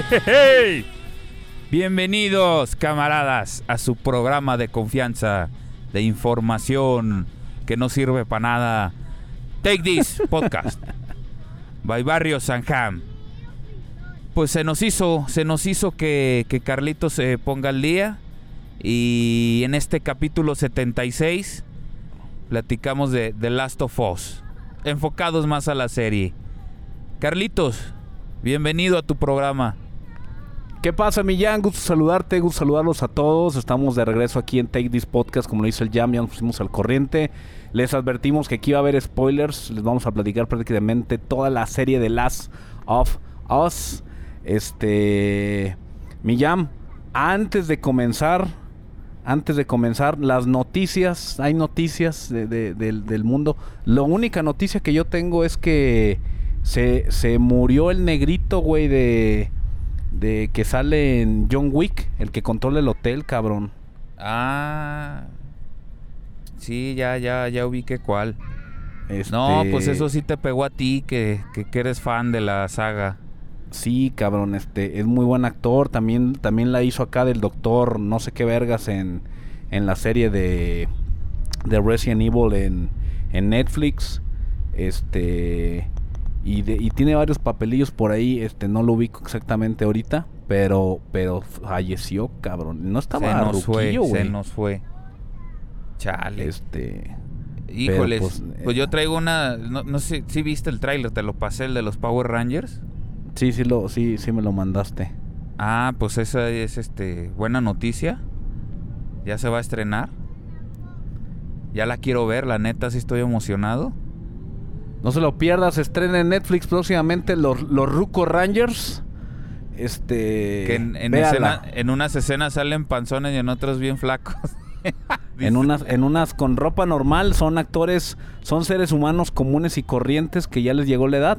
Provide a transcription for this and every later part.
Hey, Bienvenidos, camaradas, a su programa de confianza, de información que no sirve para nada. Take This Podcast. by Barrio Sanjam. Pues se nos hizo, se nos hizo que, que Carlitos se ponga al día. Y en este capítulo 76 platicamos de The Last of Us. Enfocados más a la serie. Carlitos, bienvenido a tu programa. ¿Qué pasa, Millán? Gusto saludarte, gusto saludarlos a todos. Estamos de regreso aquí en Take This Podcast, como lo dice el Jam, ya nos pusimos al corriente. Les advertimos que aquí va a haber spoilers. Les vamos a platicar prácticamente toda la serie de Last of Us. Este. Millán, antes de comenzar, antes de comenzar, las noticias, hay noticias de- de- del, del mundo. La única noticia que yo tengo es que se, se murió el negrito, güey, de, de que sale en John Wick, el que controla el hotel, cabrón. Ah. Sí, ya, ya, ya ubiqué cuál. Este, No, pues eso sí te pegó a ti, que, que, que eres fan de la saga. Sí, cabrón, este, es muy buen actor. También, también la hizo acá del doctor, no sé qué vergas, en, en la serie de, de Resident Evil en, en Netflix. Este, y, de- y tiene varios papelillos por ahí, este, no lo ubico exactamente ahorita, pero, pero falleció, cabrón. No estaba se nos fue, ruquillo, se güey. nos fue. Chale. Este, Híjoles. pues, pues, eh, yo traigo una. No, no sé si viste el tráiler, te lo pasé, el de los Power Rangers. sí, sí, lo, sí, sí me lo mandaste. Ah, pues esa es este buena noticia. Ya se va a estrenar. Ya la quiero ver, la neta, sí estoy emocionado. No se lo pierdas, se estrena en Netflix próximamente los, los Ruco Rangers. Este. Que en, escena- en unas escenas salen panzones y en otras bien flacos. En unas, en unas con ropa normal, son actores, son seres humanos comunes y corrientes que ya les llegó la edad,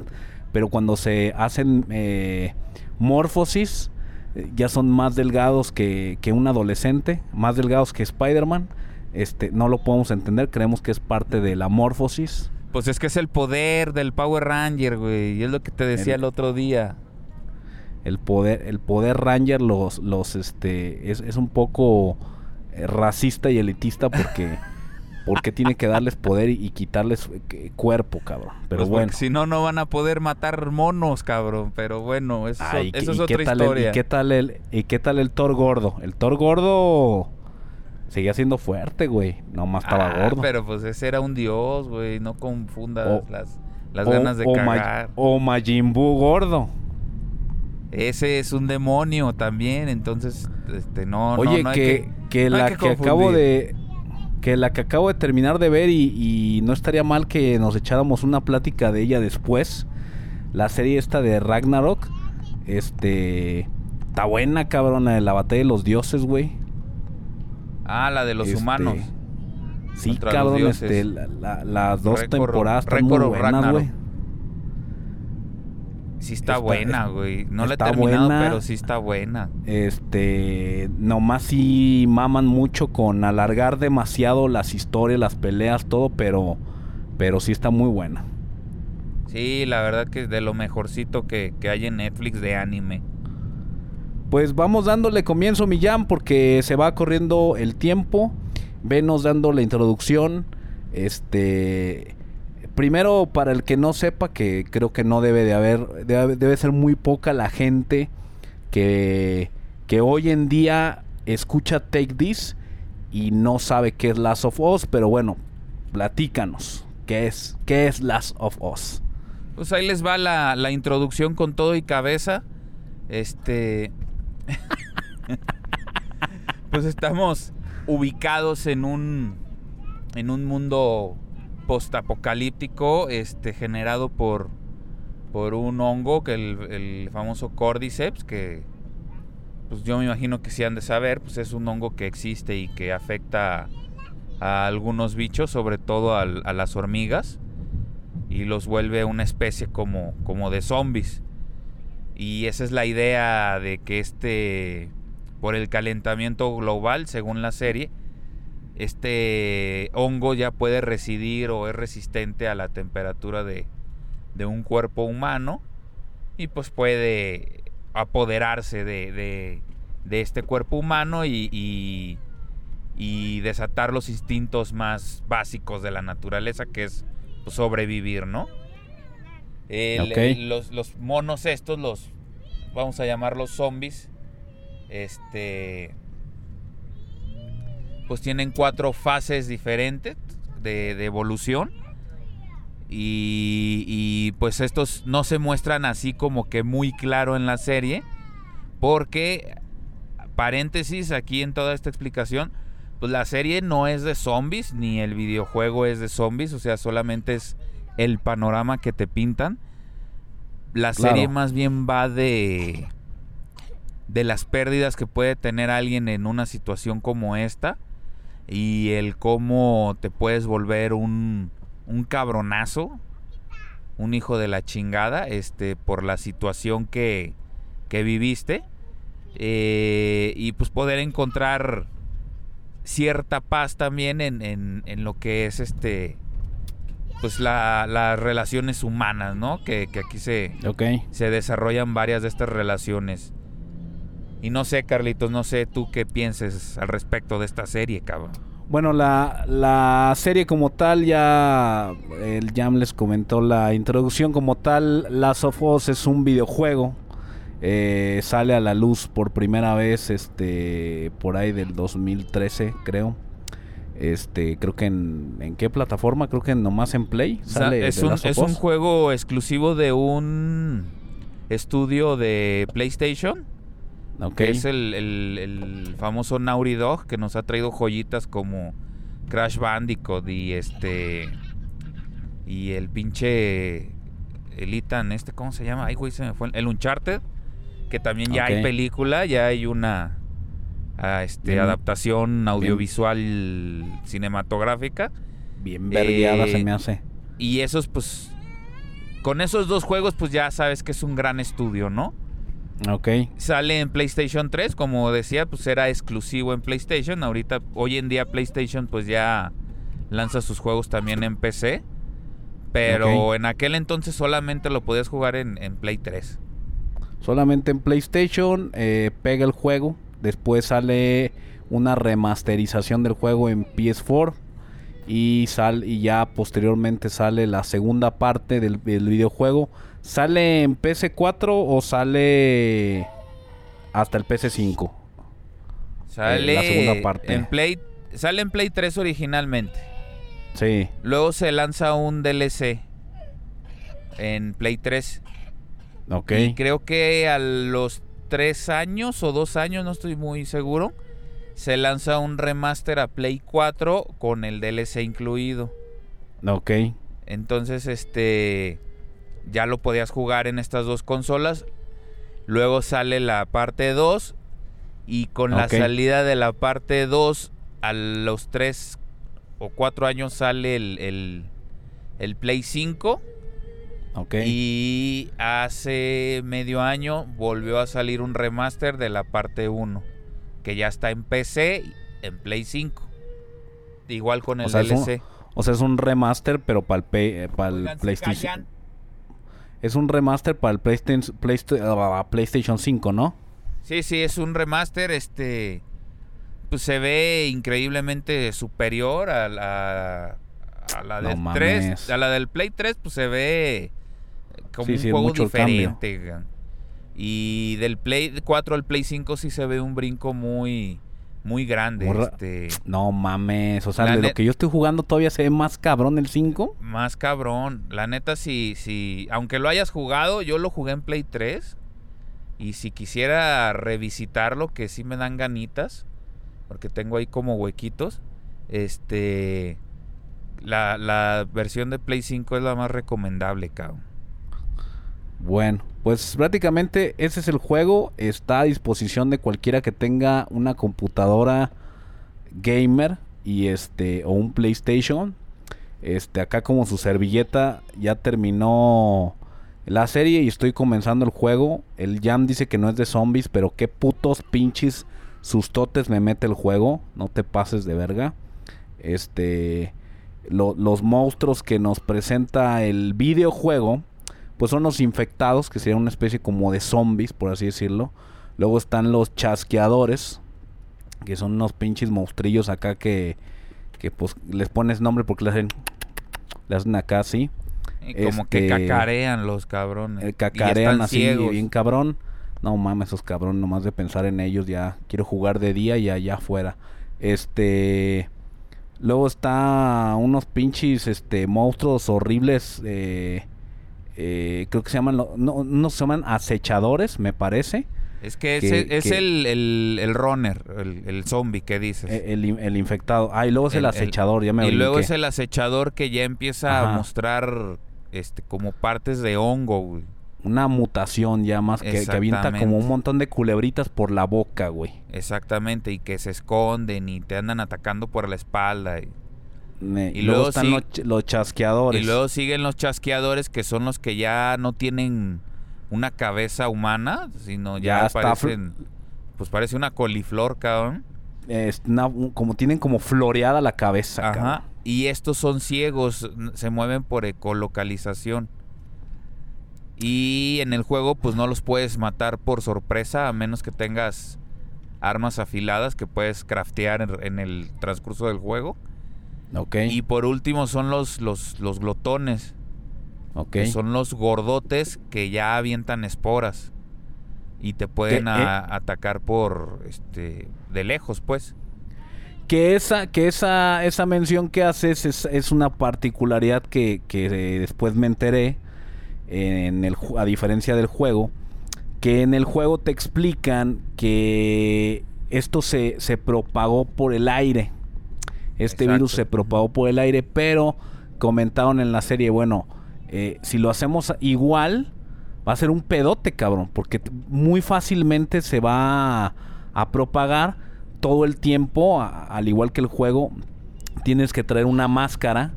pero cuando se hacen eh, morfosis, eh, ya son más delgados que, que un adolescente, más delgados que Spider-Man. Este, no lo podemos entender, creemos que es parte de la morfosis. Pues es que es el poder del Power Ranger, güey. Y es lo que te decía El- el, otro día. El poder, el poder Ranger los, los, este, es, es un poco eh, racista y elitista porque, porque tiene que darles poder y, y quitarles eh, cuerpo, cabrón. Pero Pues bueno. si no, no van a poder matar monos, cabrón. Pero bueno, eso, Ay, eso ¿y es qué otra el- historia. ¿y, qué tal el, ¿Y qué tal el Thor gordo? El Thor gordo seguía siendo fuerte, güey. Nomás estaba Ah, gordo. Pero pues ese era un dios, güey. No confundas O- las, las O- ganas de o Ma- cagar. o Majin Buu gordo. Ese es un demonio también. Entonces, este, no, no, no hay que, que no hay la que que, acabo de que la que acabo de terminar de ver y, y no estaría mal que nos echáramos una plática de ella después. La serie esta de Ragnarok, este está buena, de la batalla de los dioses, güey. Ah, la de los Este, humanos. Sí, cabrón, este, la- la- las dos temporadas están muy buenas, güey. Sí está, está- buena, güey. No la he terminado, buena. pero sí está buena. Este, nomás sí maman mucho con alargar demasiado las historias, las peleas, todo, pero, pero sí está muy buena. Sí, la verdad que es de lo mejorcito que, que hay en Netflix de anime. Pues vamos dándole comienzo, Millán, porque se va corriendo el tiempo. Venos dando la introducción. Este. Primero, para el que no sepa, que creo que no debe de haber. Debe, ser muy poca la gente que, que hoy en día escucha Take This y no sabe qué es Last of Us. Pero bueno, platícanos. ¿Qué es, qué es Last of Us? Pues ahí les va la, la introducción con todo y cabeza. Este. pues estamos ubicados en un. en un mundo postapocalíptico. Este. generado por. por un hongo que el, el famoso Cordyceps. Que. Pues yo me imagino que si han de saber. Pues es un hongo que existe y que afecta a algunos bichos, sobre todo a las hormigas y los vuelve una especie como, como de zombies. Y esa es la idea de que este, por el calentamiento global, según la serie, este hongo ya puede residir o es resistente a la temperatura de, de un cuerpo humano y pues puede apoderarse de, este cuerpo humano y, y- y desatar los instintos más básicos de la naturaleza, que es pues, sobrevivir, ¿no? El- Ok. el- los, los monos estos, los vamos a llamarlos zombies, este, pues tienen cuatro fases diferentes de, de evolución. Y, y, pues estos no se muestran así como que muy claro en la serie. Porque, paréntesis aquí en toda esta explicación, pues la serie no es de zombies, ni el videojuego es de zombies, o sea, solamente es el panorama que te pintan. La Claro. serie más bien va de de las pérdidas que puede tener alguien en una situación como esta y el cómo te puedes volver un, un cabronazo, un hijo de la chingada, este, por la situación que, que viviste eh, y pues poder encontrar cierta paz también en, en- en lo que es este pues la- las relaciones humanas, ¿no? Que, que aquí se, Ok. se desarrollan varias de estas relaciones. Y no sé, Carlitos, no sé tú qué pienses al respecto de esta serie, cabrón. Bueno, la, la serie como tal, ya el Jam les comentó la introducción como tal. Last of Us es un videojuego. eh, sale a la luz por primera vez este por ahí del 2013, creo. Este, creo que en, en qué plataforma, creo que nomás en Play O sea, sale es The un, es un juego exclusivo de un estudio de PlayStation. Ok. Que es el, el- el famoso Naughty Dog que nos ha traído joyitas como Crash Bandicoot y este. Y el pinche. El Ethan, este, ¿cómo se llama? Ay, güey, se me fue. El Uncharted. Que también ya hay película, ya hay una. Ah, este, Bien. adaptación audiovisual cinematográfica. Bien vergueada eh, se me hace. Y esos, pues. Con esos dos juegos, pues ya sabes que es un gran estudio, ¿no? Ok. Sale en PlayStation 3, como decía, pues era exclusivo en PlayStation. Ahorita, hoy en día PlayStation pues ya lanza sus juegos también en PC. Pero en aquel entonces solamente lo podías jugar en, en Play 3. Solamente en PlayStation eh, pega el juego. Después sale una remasterización del juego en PS4. Y, sal, y ya posteriormente sale la segunda parte del, del videojuego. ¿Sale en PS4 o sale hasta el PS5? Sale la segunda parte. en Play sale en Play 3 originalmente. Sí. Luego se lanza un DLC en Play 3 Ok. Y creo que a los tres años o dos años, no estoy muy seguro, se lanza un remaster a Play 4 con el DLC incluido. Ok. Entonces, este, ya lo podías jugar en estas dos consolas. Luego sale la parte 2 y con la salida de la parte 2 a los 3 o 4 años sale el, el, el Play 5. Y hace medio año volvió a salir un remaster de la parte 1, que ya está en PC, y en Play 5. Igual con el O sea, es un- DLC. O sea, es un remaster, pero para el, Oigan, ¿se PlayStation. Es un remaster para el PlayStation, PlayStation, ah, PlayStation 5, ¿no? Sí, sí, es un remaster, este, pues se ve increíblemente superior a la, a la No del mames. 3, a la del Play 3, pues se ve como Sí, un sí, juego diferente. Y del Play 4 al Play 5 sí se ve un brinco muy, muy grande, Muy este, No mames, o sea, La de lo que yo estoy jugando todavía se ve más cabrón el 5. más cabrón. La neta, si, si, aunque lo hayas jugado, yo lo jugué en Play 3. Y si quisiera revisitarlo, que sí me dan ganitas, porque tengo ahí como huequitos, este, la, la versión de Play 5 es la más recomendable, cabrón. Bueno, pues prácticamente ese es el juego. Está a disposición de cualquiera que tenga una computadora gamer y este o un PlayStation. Este acá como su servilleta ya terminó la serie y estoy comenzando el juego. El Jam dice que no es de zombies, pero qué putos pinches sustotes me mete el juego. No te pases de verga. Este lo- los monstruos que nos presenta el videojuego pues son los infectados, que serían una especie como de zombies, por así decirlo. Luego están los chasqueadores, que son unos pinches monstrillos acá que, que pues les pones nombre porque le hacen, le hacen acá así. Y como que Este, cacarean los cabrones. Eh, cacarean así ciegos. bien cabrón. No mames, esos cabrón, nomás de pensar en ellos ya quiero jugar de día y allá afuera. Este luego está unos pinches este monstruos horribles eh, eh, creo que se llaman no, no se llaman acechadores, me parece. Es que, es que- el, el, el runner, el, el zombie que dices. eh, El, el infectado. Ah, y luego es el, acechador, ya me y luego es el acechador que ya empieza Ajá. a mostrar este como partes de hongo, güey. Una mutación ya más que, que avienta como un montón de culebritas por la boca, güey. Exactamente, y que se esconden y te andan atacando por la espalda. Y, Y luego, luego están los, ch- los chasqueadores. y luego siguen los chasqueadores que son los que ya no tienen una cabeza humana, sino ya, parecen, pues parece una coliflor, cabrón. Es una- un- como tienen como floreada la cabeza, Ajá. cabrón. Y estos son ciegos, se mueven por ecolocalización. Y en el juego pues no los puedes matar por sorpresa a menos que tengas armas afiladas que puedes craftear en, en el transcurso del juego. Ok, Y por último son los, los, los glotones, ok. que son los gordotes que ya avientan esporas. Y te pueden a- atacar por este de lejos, pues. Que esa, que esa, esa mención que haces es, es una particularidad que, que eh, después me enteré en el, a diferencia del juego, que en el juego te explican que esto se, se propagó por el aire. Este Exacto. virus se propagó por el aire, pero comentaron en la serie, bueno, eh, si lo hacemos igual, va a ser un pedote, cabrón, porque muy fácilmente se va a, a propagar todo el tiempo, a- al igual que el juego, tienes que traer una máscara.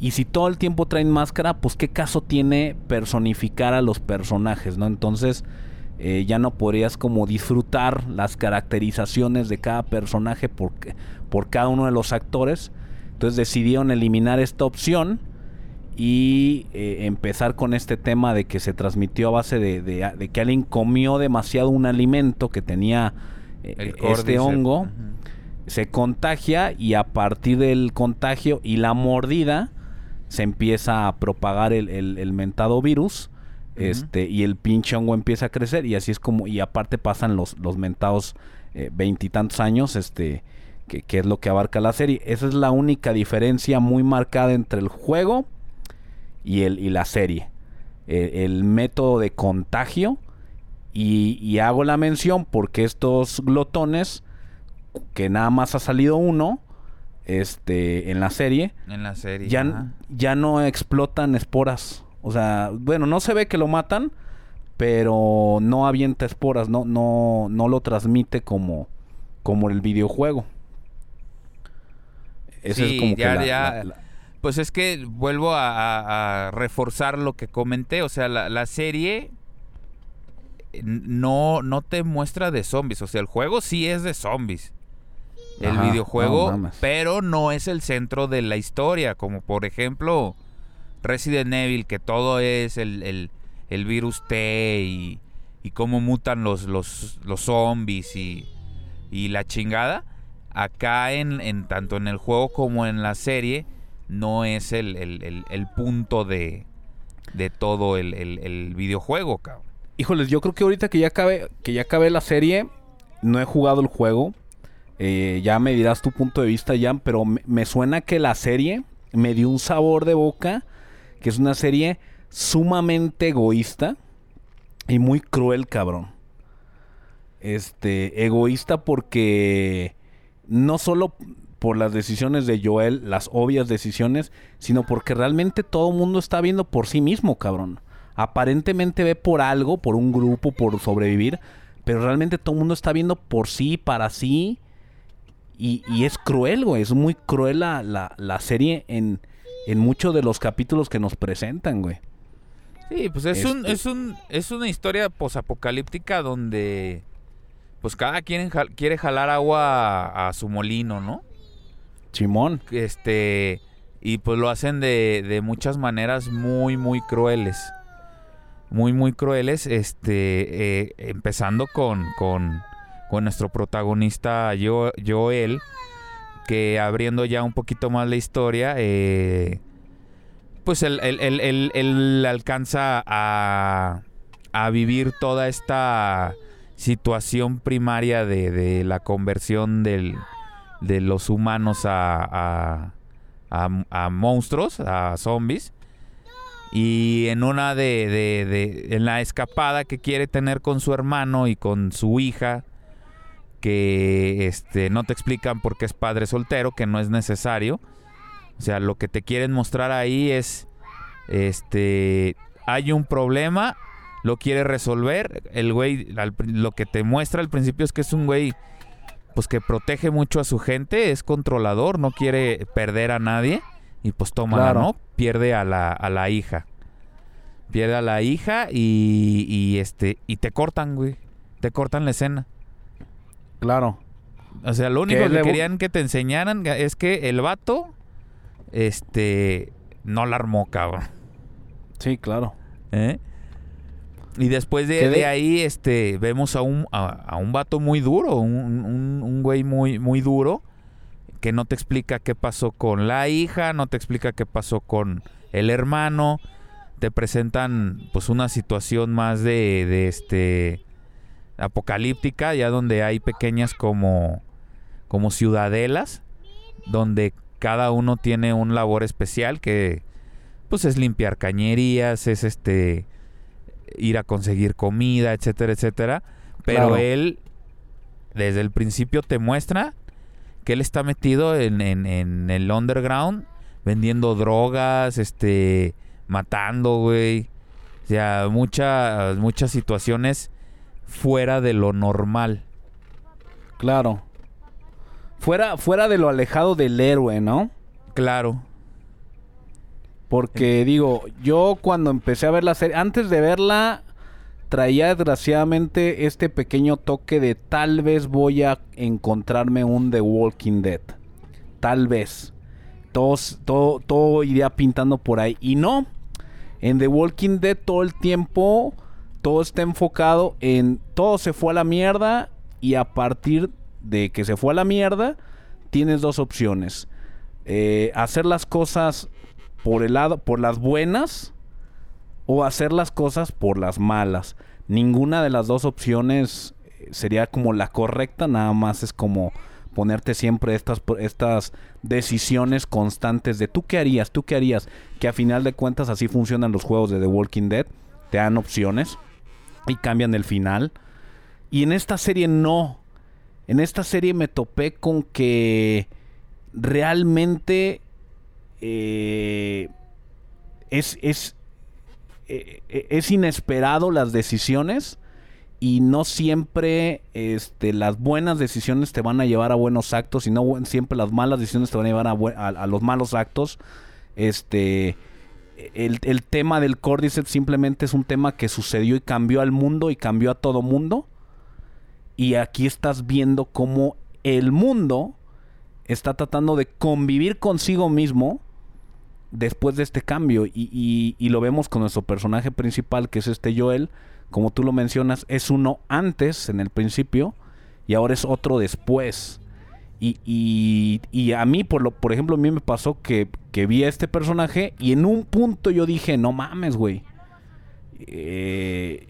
Y si todo el tiempo traen máscara, pues qué caso tiene personificar a los personajes, ¿no? Entonces eh, ya no podrías como disfrutar las caracterizaciones de cada personaje por, por cada uno de los actores. Entonces decidieron eliminar esta opción y eh, empezar con este tema de que se transmitió a base de, de- de que alguien comió demasiado un alimento que tenía eh, este hongo. Se contagia y a partir del contagio y la mordida se empieza a propagar el, el- el mentado virus Este y el pinche hongo empieza a crecer y así es como y aparte pasan los los mentados eh, veintitantos años este que, que es lo que abarca la serie. Esa es la única diferencia muy marcada entre el juego y el y la serie. Eh, el método de contagio y, y hago la mención porque estos glotones que nada más ha salido uno este en la serie En la serie. ya, ya no explotan esporas o sea bueno no se ve que lo matan pero no avienta esporas no no no lo transmite como como el videojuego Esa Sí, es como que ya- la- ya- la- la- Pues es que vuelvo a, a- a reforzar lo que comenté. O sea, la, la serie no, no te muestra de zombies. O sea, el juego sí es de zombies. El Ajá, videojuego, no pero no es el centro de la historia. Como por ejemplo Resident Evil, que todo es el, el- el virus T y, y cómo mutan los, los, los zombies y, y la chingada. Acá en, en tanto en el juego como en la serie no es el, el- punto de, de todo el, videojuego, cabrón. Híjoles, yo creo que ahorita que ya acabé, que ya acabé la serie, no he jugado el juego. Eh, ya me dirás tu punto de vista, Jan, pero me suena que la serie me dio un sabor de boca, que es una serie sumamente egoísta y muy cruel, cabrón. Este, egoísta porque no solo por las decisiones de Joel, las obvias decisiones, sino porque realmente todo el mundo está viendo por sí mismo, cabrón. Aparentemente ve por algo, por un grupo, por sobrevivir, pero realmente todo el mundo está viendo por sí, para sí. Y, y es cruel, güey. Es muy cruel la, la, la serie en, en muchos de los capítulos que nos presentan, güey. Sí, pues es un, Este- es un, es una historia posapocalíptica donde pues cada quien jal- quiere jalar agua a, a su molino, ¿no? Chimón. Este y pues lo hacen de, de muchas maneras muy muy crueles. Muy muy crueles, este eh, empezando con, con, con nuestro protagonista Jo- Joel, que abriendo ya un poquito más la historia, eh, pues él, él- él- él- alcanza a, a vivir toda esta situación primaria de, de la conversión de los humanos a- a monstruos, a zombies. Y en una de, de- de- en la escapada que quiere tener con su hermano y con su hija, que este no te explican por qué es padre soltero, que no es necesario. O sea, lo que te quieren mostrar ahí es este hay un problema, lo quiere resolver. El güey al lo que te muestra al principio es que es un güey pues que protege mucho a su gente, es controlador, no quiere perder a nadie y pues toma, Claro. ¿no? Pierde a la, a la hija. Pierde a la hija y, y este y te cortan, güey. Te cortan la escena. Claro. O sea, lo único Que le querían que te enseñaran es que el vato este no la armó, cabrón. Sí, claro. ¿eh? Y después de- de ahí, este, vemos a un, a, a un vato muy duro, un, un- un güey muy, muy duro, que no te explica qué pasó con la hija, no te explica qué pasó con el hermano, te presentan pues una situación más de, de este apocalíptica, ya donde hay pequeñas como, como ciudadelas, donde cada uno tiene un labor especial que pues es limpiar cañerías, es este ir a conseguir comida, etcétera, etcétera. Pero Claro. él desde el principio te muestra que él está metido en, en- en el underground vendiendo drogas, este, matando, güey. O sea, muchas, muchas situaciones fuera de lo normal. Claro. Fuera, fuera de lo alejado del héroe, ¿no? Claro. Porque digo, yo cuando empecé a ver la serie, antes de verla, traía desgraciadamente este pequeño toque de tal vez voy a encontrarme un The Walking Dead. Tal vez. Todos- todo, todo iría pintando por ahí. Y no. En The Walking Dead todo el tiempo, todo está enfocado en todo se fue a la mierda. Y a partir de que se fue a la mierda, tienes dos opciones. Eh, hacer las cosas por el lado, por las buenas o hacer las cosas por las malas. Ninguna de las dos opciones eh, sería como la correcta, nada más es como ponerte siempre estas, estas decisiones constantes de tú qué harías, tú qué harías, que a final de cuentas así funcionan los juegos de The Walking Dead, te dan opciones y cambian el final. Y en esta serie no. En esta serie me topé con que realmente eh, es, es, eh, eh, es inesperado las decisiones y no siempre este, las buenas decisiones te van a llevar a buenos actos y no siempre las malas decisiones te van a llevar a, a- a los malos actos. Este, el, el tema del Cordyceps simplemente es un tema que sucedió y cambió al mundo y cambió a todo mundo. Y aquí estás viendo cómo el mundo está tratando de convivir consigo mismo después de este cambio. Y, y- y lo vemos con nuestro personaje principal, que es este Joel, como tú lo mencionas, es uno antes, en el principio, y ahora es otro después. Y, y, y a mí, por, lo, por ejemplo, a mí me pasó que, que vi a este personaje y en un punto yo dije, no mames, güey. Eh,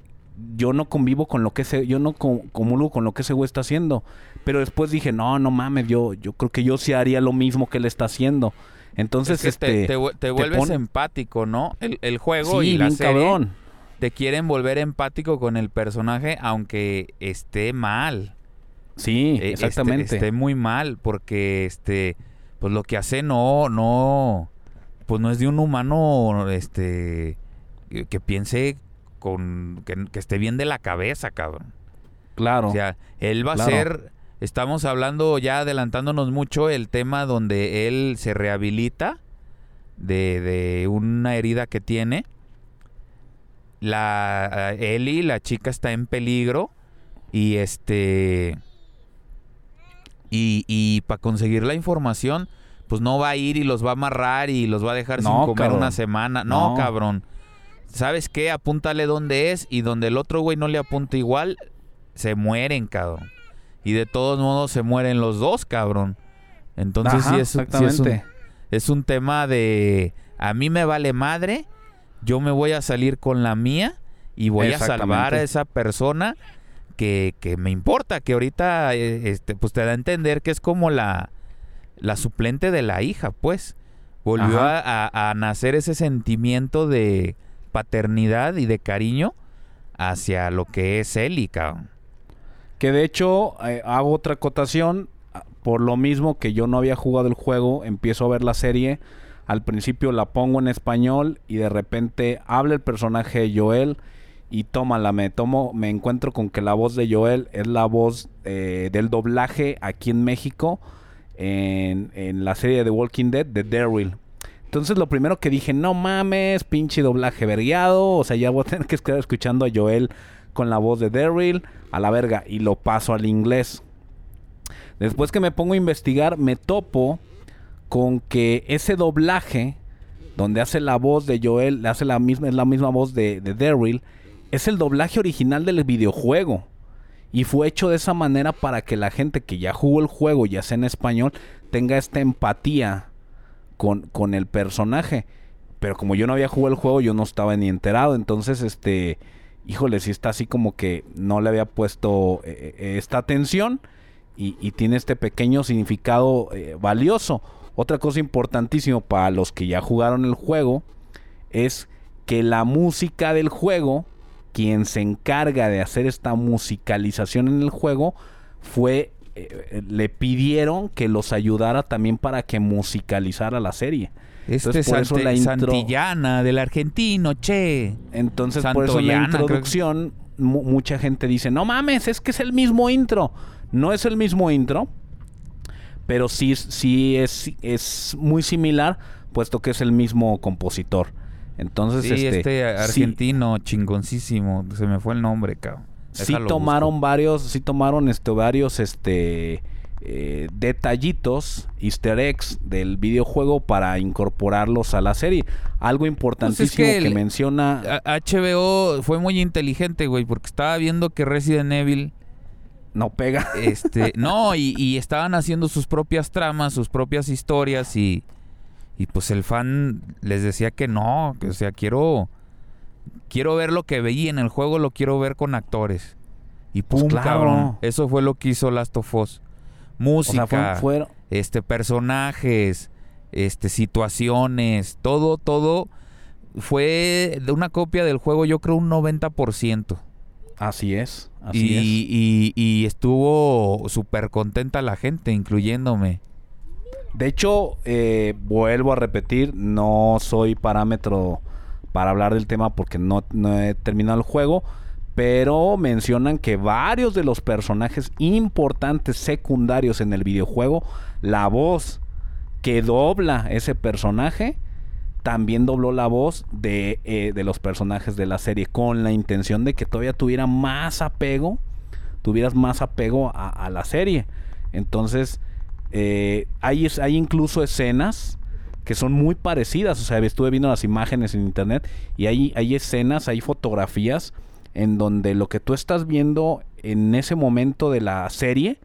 yo no convivo con lo que ese, yo no com- comulgo con lo que ese güey está haciendo. Pero después dije, no, no mames, yo, yo creo que yo sí haría lo mismo que él está haciendo. Entonces, Es que este. te, te vu- te vuelves pon- empático, ¿no? El, el juego sí, y la serie cabrón. te quieren volver empático con el personaje aunque esté mal. Sí, Eh, esté- exactamente. Esté, muy mal porque este pues lo que hace no no pues no es de un humano este que que piense con que, que esté bien de la cabeza, cabrón. Claro. O sea, él va Claro. a ser estamos hablando ya adelantándonos mucho el tema donde él se rehabilita de, de una herida que tiene. La Ellie, la chica está en peligro y este y, y para conseguir la información, pues no va a ir y los va a amarrar y los va a dejar No, sin comer cabrón. una semana. No, No. cabrón. ¿Sabes qué? Apúntale dónde es y donde el otro güey no le apunta igual, se mueren, cabrón. Y de todos modos se mueren los dos, cabrón. Entonces Ajá, sí, es, sí es un, es un tema de a mí me vale madre, yo me voy a salir con la mía y voy a salvar a esa persona que, que me importa, que ahorita eh, este, pues te da a entender que es como la, la suplente de la hija, pues. Volvió a, a- a nacer ese sentimiento de paternidad y de cariño hacia lo que es Ellie, cabrón. Que de hecho eh, hago otra acotación. ah, Por lo mismo que yo no había jugado el juego, empiezo a ver la serie. Al principio la pongo en español y de repente habla el personaje de Joel y tómala, me tomo, me encuentro con que la voz de Joel es la voz eh, del doblaje aquí en México en, en la serie de Walking Dead de Daryl. Entonces lo primero que dije, no mames, pinche doblaje vergueado, o sea, ya voy a tener que estar escuchando a Joel con la voz de Daryl a la verga y lo paso al inglés. Después que me pongo a investigar, me topo con que ese doblaje, donde hace la voz de Joel, hace la misma, es la misma voz de, de Daryl, es el doblaje original del videojuego. Y fue hecho de esa manera para que la gente que ya jugó el juego, ya sea en español, tenga esta empatía con, con el personaje. Pero como yo no había jugado el juego, yo no estaba ni enterado. Entonces, este, híjole, sí está así como que no le había puesto eh, eh, esta atención. Y, tiene este pequeño significado eh, valioso. Otra cosa importantísima para los que ya jugaron el juego es que la música del juego, quien se encarga de hacer esta musicalización en el juego, fue eh, eh, le pidieron que los ayudara también para que musicalizara la serie. Este Entonces, por eso la intro- Santillana del argentino, che. Entonces, por eso la que- introducción, mu- mucha gente dice, no mames, es que es el mismo intro. No es el mismo intro, pero sí, sí es, es muy similar, puesto que es el mismo compositor. Entonces, Sí, este, este, sí- argentino chingoncísimo. Se me fue el nombre, cabrón. sí tomaron busco. varios, sí tomaron este, varios este eh, detallitos, easter eggs del videojuego para incorporarlos a la serie. Algo importantísimo que, Pues menciona, HBO fue muy inteligente, güey, porque estaba viendo que Resident Evil, no pega. este, no, y, y estaban haciendo sus propias tramas, sus propias historias y, y pues el fan les decía que no, que o sea, quiero, quiero ver lo que veía en el juego, lo quiero ver con actores. Y pum, Pues claro. cabrón, eso fue lo que hizo Last of Us. O Música, sea, fue- fueron- este personajes, este situaciones, todo todo fue de una copia del juego, yo creo un 90%. Así es, así y, es. y- y estuvo súper contenta la gente, incluyéndome. De hecho, eh, vuelvo a repetir, no soy parámetro para hablar del tema porque no, no he terminado el juego, pero mencionan que varios de los personajes importantes secundarios en el videojuego, la voz que dobla ese personaje, también dobló la voz de, eh, de los personajes de la serie con la intención de que todavía tuviera más apego, tuvieras más apego a, a la serie. Entonces, eh, hay, incluso escenas que son muy parecidas. O sea, estuve viendo las imágenes en internet y hay, hay escenas, hay fotografías en donde lo que tú estás viendo en ese momento de la serie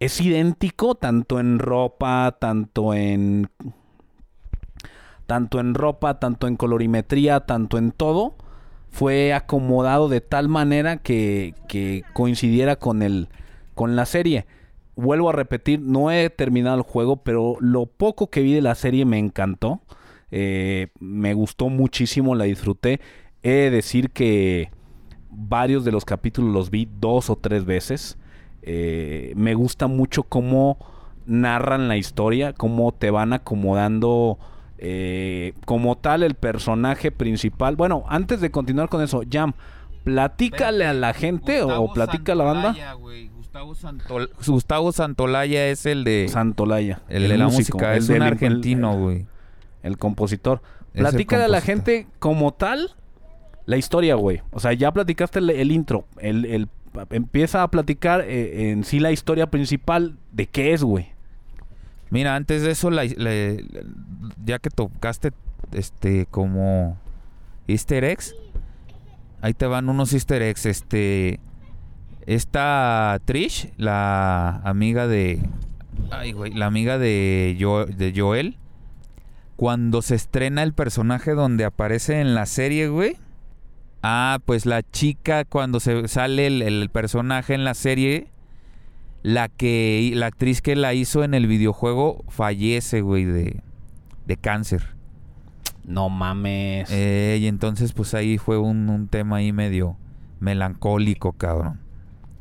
es idéntico tanto en ropa, tanto en tanto en ropa, tanto en colorimetría, tanto en todo, fue acomodado de tal manera que, que coincidiera con el con la serie. Vuelvo a repetir, no he terminado el juego, pero lo poco que vi de la serie me encantó. Eh, me gustó muchísimo, la disfruté. He de decir que varios de los capítulos los vi dos o tres veces. Eh, me gusta mucho cómo narran la historia, cómo te van acomodando eh, como tal el personaje principal. Bueno, antes de continuar con eso, Jam, platícale a la gente o platica a la banda. Gustavo, Santol- Gustavo Santolaya es el de, Santolaya. el de la músico, música. Es un argentino, güey. El, compositor. Platícale a la gente como tal la historia, güey. O sea, ya platicaste el, el intro. El, el- empieza a platicar eh, en sí la historia principal de qué es, güey. Mira, antes de eso, la- la- ya que tocaste este como Easter eggs, ahí te van unos Easter eggs. Este, esta Trish, la amiga de, ay güey, la amiga de, Jo- de Joel, cuando se estrena el personaje donde aparece en la serie, güey. Ah, pues la chica cuando se sale el, el personaje en la serie, la que la actriz que la hizo en el videojuego fallece, güey, de, de cáncer. No mames. Eh, y entonces pues ahí fue un, un tema ahí medio melancólico, cabrón.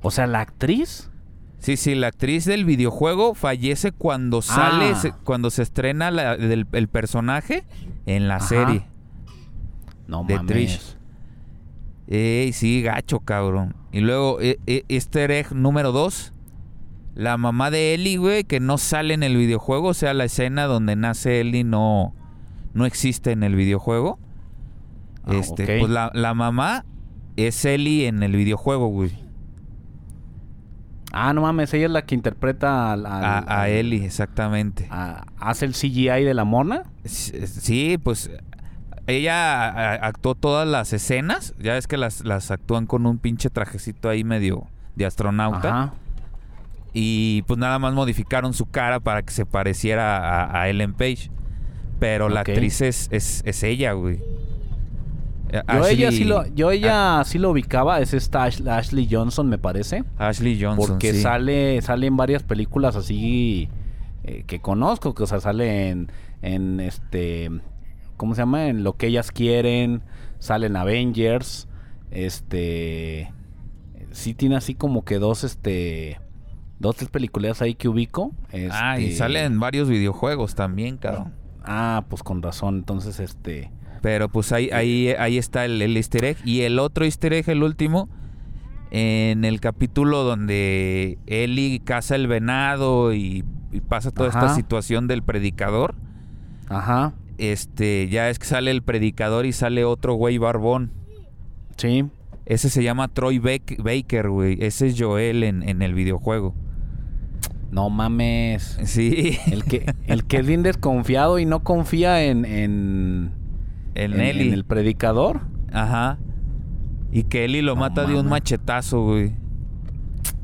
O sea, la actriz. Sí, sí, la actriz del videojuego fallece cuando sale, Ah. se- cuando se estrena la- del- el personaje en la Ajá. serie. No De mames. Trish. Ey, sí, gacho, cabrón. Y luego, e- e- easter egg número dos. La mamá de Ellie, güey, que no sale en el videojuego. O sea, la escena donde nace Ellie no, no existe en el videojuego. Ah, este, pues la, la mamá es Ellie en el videojuego, güey. Ah, no mames, ella es la que interpreta al- al- A, a Ellie, exactamente. a- hace el CGI de la mona. Sí, pues ella actuó todas las escenas. Ya es que las, las actúan con un pinche trajecito ahí medio de astronauta. Ajá. Y pues nada más modificaron su cara para que se pareciera a, a Ellen Page. Pero la actriz es, es, es ella, güey. Eh, Yo ella sí lo, yo ella Ah. sí lo ubicaba, es esta Ash- Ashley Johnson, me parece. Ashley Johnson. Porque sí. sale, sale en varias películas así eh, que conozco, que o sea, sale en, en este, ¿cómo se llama? En Lo que ellas quieren, sale en Avengers, este, sí tiene así como que dos, este, dos, tres películas ahí que ubico. Ah, y este, sale en varios videojuegos también, cabrón. Ah, pues con razón, entonces este... Pero pues ahí, ahí, ahí está el, el easter egg. Y el otro easter egg, el último, en el capítulo donde Ellie caza el venado y, y pasa toda esta situación del predicador. Ajá, Este, ya es que sale el predicador y sale otro güey barbón. sí. Ese se llama Troy Bak- Baker, güey. Ese es Joel en, en el videojuego. No mames. Sí, El que, el que es bien desconfiado y no confía en, en, el en- Nelly. en el predicador. Ajá. Y que Ellie lo No mata de un machetazo, güey.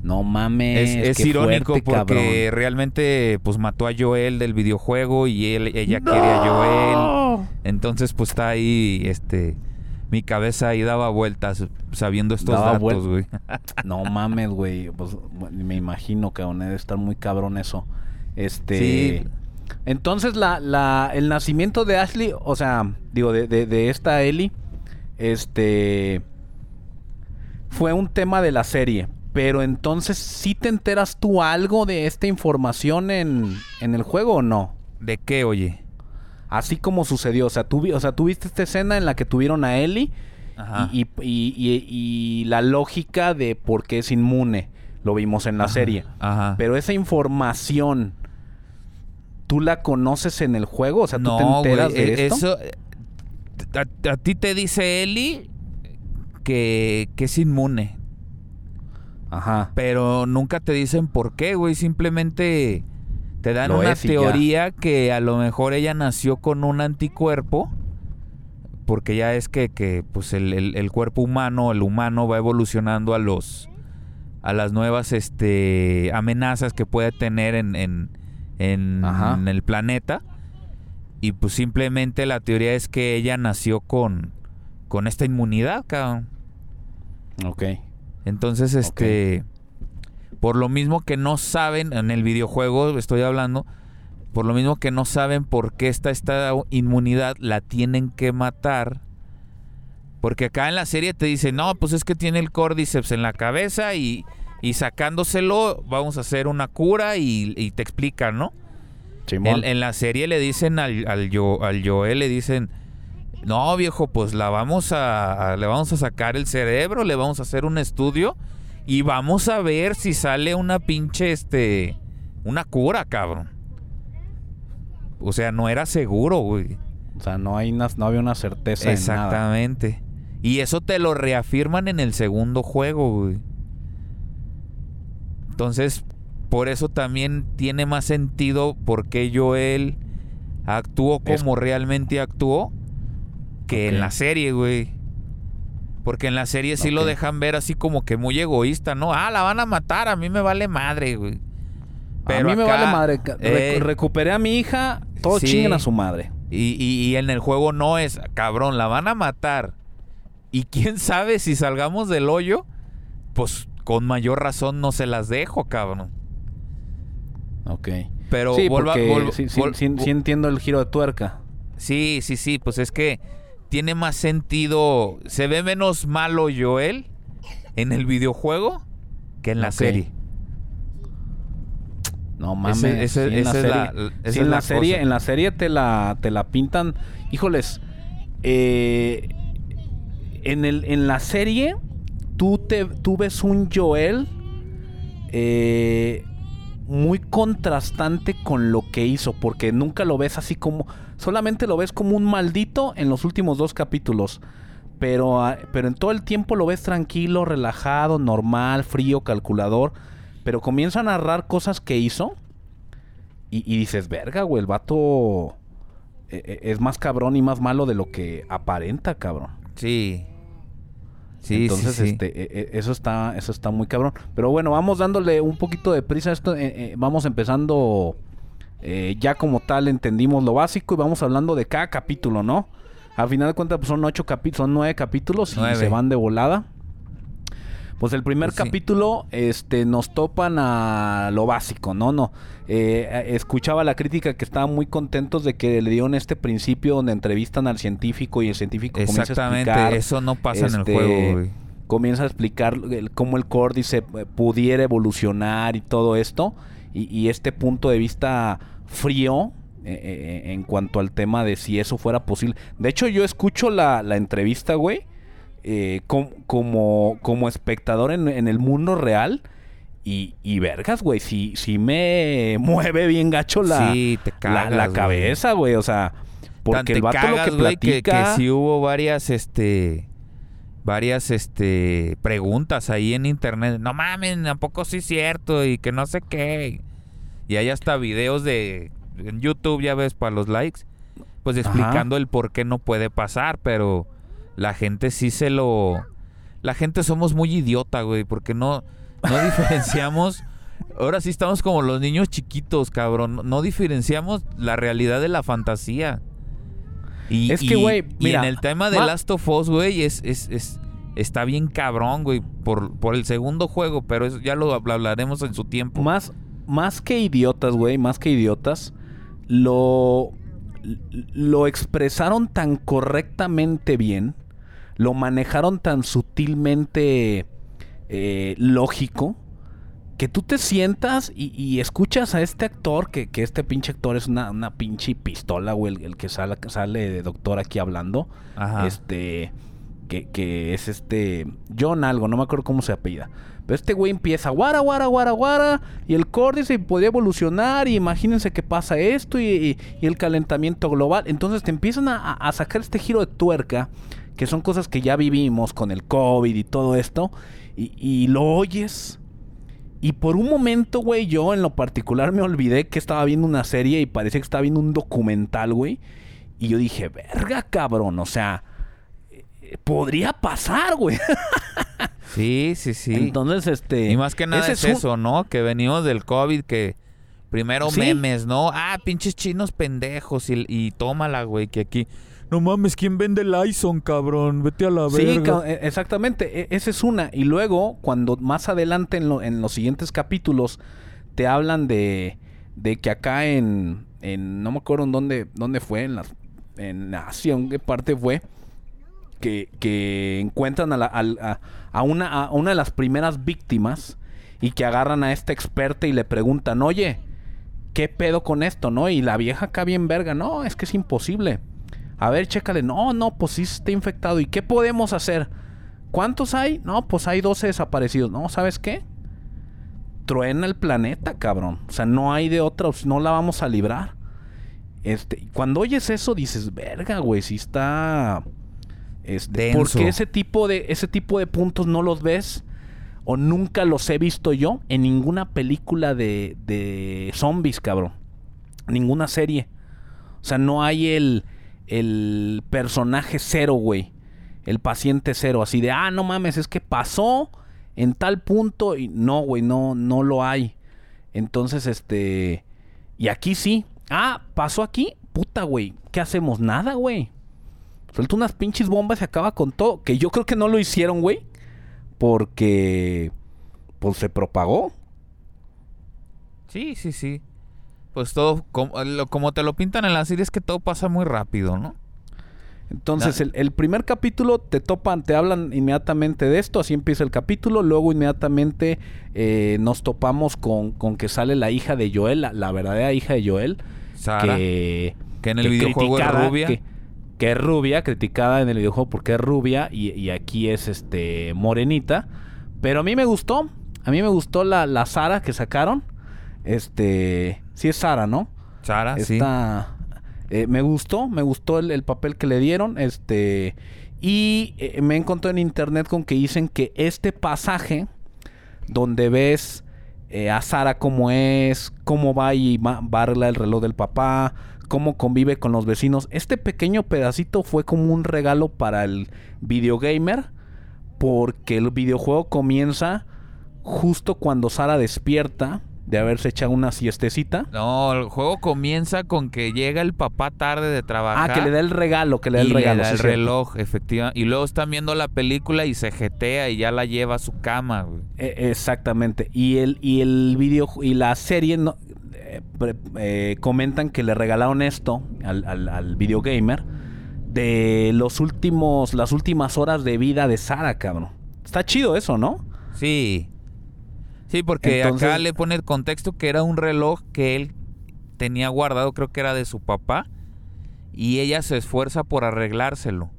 No mames. Es, es qué irónico fuerte, porque cabrón. realmente pues mató a Joel del videojuego y él, ella quiere a Joel. Entonces pues está ahí, este, mi cabeza ahí daba vueltas sabiendo estos Daba datos, güey. No mames, güey. Pues me imagino que debe estar muy cabrón eso. Este. Sí. Entonces la, la, el nacimiento de Ashley, o sea, digo, de, de, de esta Ellie, este fue un tema de la serie. Pero entonces, ¿sí te enteras tú algo de esta información en, en el juego o no? ¿De qué, oye? Así como sucedió. O sea, tú, o sea, tú viste esta escena en la que tuvieron a Ellie Ajá. y, y- y- y la lógica de por qué es inmune. Lo vimos en la Ajá, serie. Ajá. Pero esa información, ¿tú la conoces en el juego? O sea, ¿tú te enteras de e- esto? eso eh, a, a ti te dice Ellie que, que es inmune, Ajá. pero nunca te dicen por qué, güey, simplemente te dan Lo una teoría que a lo mejor ella nació con un anticuerpo porque ya es que, que pues el, el- el cuerpo humano, el humano va evolucionando a los a las nuevas este amenazas que puede tener en, en, en- el planeta. Y pues simplemente la teoría es que ella nació con, con esta inmunidad, cabrón. Ok. Entonces, este. Por lo mismo que no saben, en el videojuego estoy hablando, por lo mismo que no saben por qué está esta inmunidad, la tienen que matar. Porque acá en la serie te dicen, no, pues es que tiene el córdiceps en la cabeza y, y sacándoselo vamos a hacer una cura y, y te explican, ¿no? En, en la serie le dicen al, al, Yo- al Joel, le dicen, no viejo, pues la vamos a, a- le vamos a sacar el cerebro, le vamos a hacer un estudio y vamos a ver si sale una pinche, este, una cura, cabrón. O sea, no era seguro, güey. O sea, no, hay una- no había una certeza en nada. Exactamente. Y eso te lo reafirman en el segundo juego, güey. Entonces, por eso también tiene más sentido por qué Joel actuó Es- como realmente actuó que en la serie, güey. Porque en la serie sí lo dejan ver así como que muy egoísta, ¿no? Ah, la van a matar, a mí me vale madre, güey. a mí me vale madre. eh, recuperé a mi hija, todos sí. chinguen a su madre. Y, y- y en el juego no es, cabrón, la van a matar. Y quién sabe si salgamos del hoyo, pues con mayor razón no se las dejo, cabrón. Ok. Pero sí, vuelva- porque sí, sí- sí- sí entiendo el giro de tuerca. sí, sí, sí, pues es que tiene más sentido, se ve menos malo Joel en el videojuego que en la serie. No mames. Ese- ese- sí, en la esa es la- serie, esa sí, es en la la serie, cosa. en la serie te la, te la pintan. Híjoles. eh, en el, en la serie, tú te, tú ves un Joel eh, muy contrastante con lo que hizo. Porque nunca lo ves así como. Solamente lo ves como un maldito en los últimos dos capítulos. Pero, ah, pero en todo el tiempo lo ves tranquilo, relajado, normal, frío, calculador. Pero comienza a narrar cosas que hizo. Y, y dices, verga, güey, el vato eh, eh, es más cabrón y más malo de lo que aparenta, cabrón. Sí. Sí, Entonces, sí, sí. este, eh, eh, eso está, eso está muy cabrón. Pero bueno, vamos dándole un poquito de prisa a esto. eh, eh, vamos empezando eh, ya como tal, entendimos lo básico y vamos hablando de cada capítulo, ¿no? Al final de cuentas, pues, son ocho capítulos, son nueve capítulos y se van de volada. Pues el primer Pues sí. capítulo, este, nos topan a lo básico, ¿no? No. Eh, escuchaba la crítica que estaban muy contentos de que le dieron este principio donde entrevistan al científico y el científico comienza a Exactamente, explicar eso no pasa en este, el juego, güey. comienza a explicar el- cómo el córdice pudiera evolucionar y todo esto. Y, y este punto de vista frío eh, eh, en cuanto al tema de si eso fuera posible. De hecho, yo escucho la, la entrevista, güey, eh, com- como, como espectador en, en el mundo real. Y, y vergas, güey, si, si me mueve bien gacho la, Sí, te la, cagas, la güey. cabeza, güey. O sea, porque te el vato cagas, lo que que, platica... que sí hubo varias, este, varias, este, preguntas ahí en internet. No mames, ¿a poco sí es cierto? Y que no sé qué. Y hay hasta videos de, en YouTube, ya ves, para los likes, pues Ajá. explicando el por qué no puede pasar, pero la gente sí se lo... La gente somos muy idiota, güey, porque no, no diferenciamos... Ahora sí estamos como los niños chiquitos, cabrón. No- diferenciamos la realidad de la fantasía. Y, Es que, güey, y en el tema de ma- Last of Us, güey, es, es, es- está bien cabrón, güey, por, por el segundo juego, pero eso ya lo habl- hablaremos en su tiempo. Más, más que idiotas, güey, más que idiotas, lo, lo expresaron tan correctamente bien, lo manejaron tan sutilmente eh, lógico, que tú te sientas y, y escuchas a este actor, que, que este pinche actor es una, una pinche pistola, güey, el, el que sale, sale de doctor aquí hablando. Ajá. Este. Que, que es este. John algo, no me acuerdo cómo se apellida. Pero este güey empieza guara, guara, guara, guara. Y el córdice podría evolucionar. Y imagínense que pasa esto. Y, y- y el calentamiento global. Entonces te empiezan a, a sacar este giro de tuerca. Que son cosas que ya vivimos con el COVID y todo esto. Y, y lo oyes. Y por un momento, güey, yo en lo particular me olvidé que estaba viendo una serie y parecía que estaba viendo un documental, güey. Y yo dije, verga, cabrón. O sea, eh, podría pasar, güey. Sí, sí, sí. Entonces, este... y más que nada es, un- eso, ¿no? Que venimos del COVID, que primero Sí. memes, ¿no? Ah, pinches chinos pendejos y, y tómala, güey, que aquí... No mames, ¿quién vende el Ison, cabrón? Vete a la Sí, verga. ca- e- exactamente. E- esa es una. Y luego, cuando más adelante en, lo- en los siguientes capítulos te hablan de, de que acá en, en no me acuerdo en dónde, dónde fue, en, las, en Asia, en qué parte fue, que, que encuentran a, la- a- a una, a una de las primeras víctimas y que agarran a esta experta y le preguntan, oye, ¿qué pedo con esto, no? Y la vieja acá bien verga, no, es que es imposible. A ver, chécale, no, no, pues sí está infectado. ¿Y qué podemos hacer? ¿Cuántos hay? No, pues hay 12 desaparecidos. No, ¿sabes qué? Truena el planeta, cabrón. O sea, no hay de otra, no la vamos a librar. Este, cuando oyes eso dices, verga, güey, sí está este, Denso. porque ese tipo de ese tipo de puntos no los ves o nunca los he visto yo en ninguna película de, de zombies, cabrón. Ninguna serie. O sea, no hay el, el personaje cero, güey. El paciente cero. Así de, ah, no mames, es que pasó en tal punto. Y no, güey, no, no lo hay. Entonces, este. Y aquí sí. Ah, pasó aquí. Puta, güey. ¿Qué hacemos? Nada, güey. Suelta unas pinches bombas y acaba con todo. Que yo creo que no lo hicieron, güey. Porque. Pues se propagó. Sí, sí, sí. Pues todo, como, lo- como te lo pintan en la serie, es que todo pasa muy rápido, ¿no? Entonces, el, el primer capítulo te topan, te hablan inmediatamente de esto, así empieza el capítulo. Luego, inmediatamente eh, nos topamos con, con que sale la hija de Joel, la, la verdadera hija de Joel. Sara, que, Que, en el que videojuego es rubia. Que, que es rubia, criticada en el videojuego porque es rubia y, y aquí es este morenita. Pero a mí me gustó, a mí me gustó la, la Sara que sacaron. Este, sí es Sara, ¿no? Sara, sí. Esta, eh, me gustó, me gustó el, el papel que le dieron. Este. Y eh, me encontré en internet con que dicen que este pasaje, donde ves eh, a Sara cómo es, cómo va y va el reloj del papá, cómo convive con los vecinos, este pequeño pedacito fue como un regalo para el videogamer, porque el videojuego comienza justo cuando Sara despierta de haberse echado una siestecita. No, el juego comienza con que llega el papá tarde de trabajar. Ah, que le da el regalo, que le da el y regalo. le da sí, el cierto. reloj, efectivamente. Y luego están viendo la película y se jetea y ya la lleva a su cama, güey. E- exactamente. Y el, y el video y la serie no- eh, eh, comentan que le regalaron esto al, al, al videogamer de los últimos, las últimas horas de vida de Sara, cabrón. Está chido eso, ¿no? Sí. Sí, porque Entonces- acá le pone el contexto que era un reloj que él tenía guardado, creo que era de su papá, y ella se esfuerza por arreglárselo.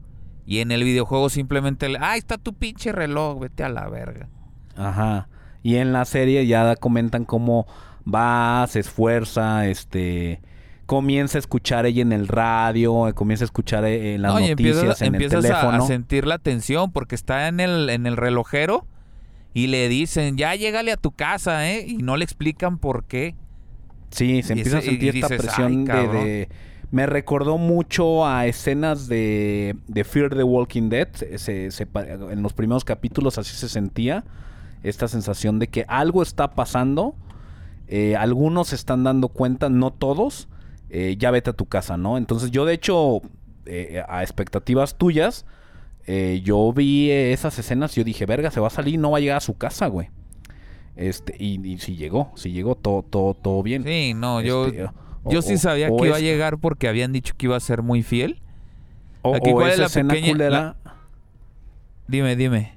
Y en el videojuego simplemente le, ah, está tu pinche reloj, vete a la verga. Ajá. Y en la serie ya comentan cómo va, se esfuerza, este comienza a escuchar ella en el radio, eh, comienza a escuchar eh, en las No, y noticias, empiezas, en el empiezas a- teléfono. a, sentir la tensión porque está en el, en el relojero y le dicen, ya llégale a tu casa, ¿eh? Y no le explican por qué. Sí, se empieza ese- a sentir esta presión "Ay, de, cabrón". de- Me recordó mucho a escenas de, de Fear the Walking Dead. Se- se- en los primeros capítulos así se sentía esta sensación de que algo está pasando. eh, algunos se están dando cuenta, no todos. eh, ya vete a tu casa, ¿no? Entonces yo de hecho, eh, a expectativas tuyas, eh, yo vi esas escenas y yo dije, verga, se va a salir y no va a llegar a su casa, güey. Este, y, y si llegó, si llegó todo, todo, todo bien. Sí, no, yo, Este, o- yo sí sabía o que iba a llegar porque habían dicho que iba a ser muy fiel. O, Aquí, ¿cuál es la escena pequeña- culera. Dime, dime.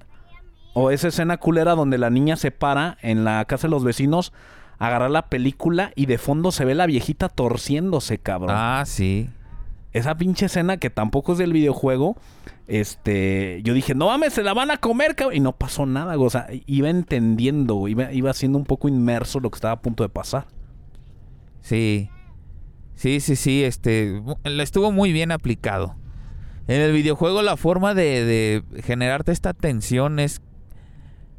O esa escena culera donde la niña se para en la casa de los vecinos agarrar la película y de fondo se ve la viejita torciéndose, cabrón. Ah, sí. Esa pinche escena que tampoco es del videojuego. Este, yo dije, no mames, se la van a comer, cabrón. Y no pasó nada. O sea, iba entendiendo. Iba, iba siendo un poco inmerso lo que estaba a punto de pasar. Sí. Sí, sí, sí, este estuvo muy bien aplicado. En el videojuego la forma de, de generarte esta tensión es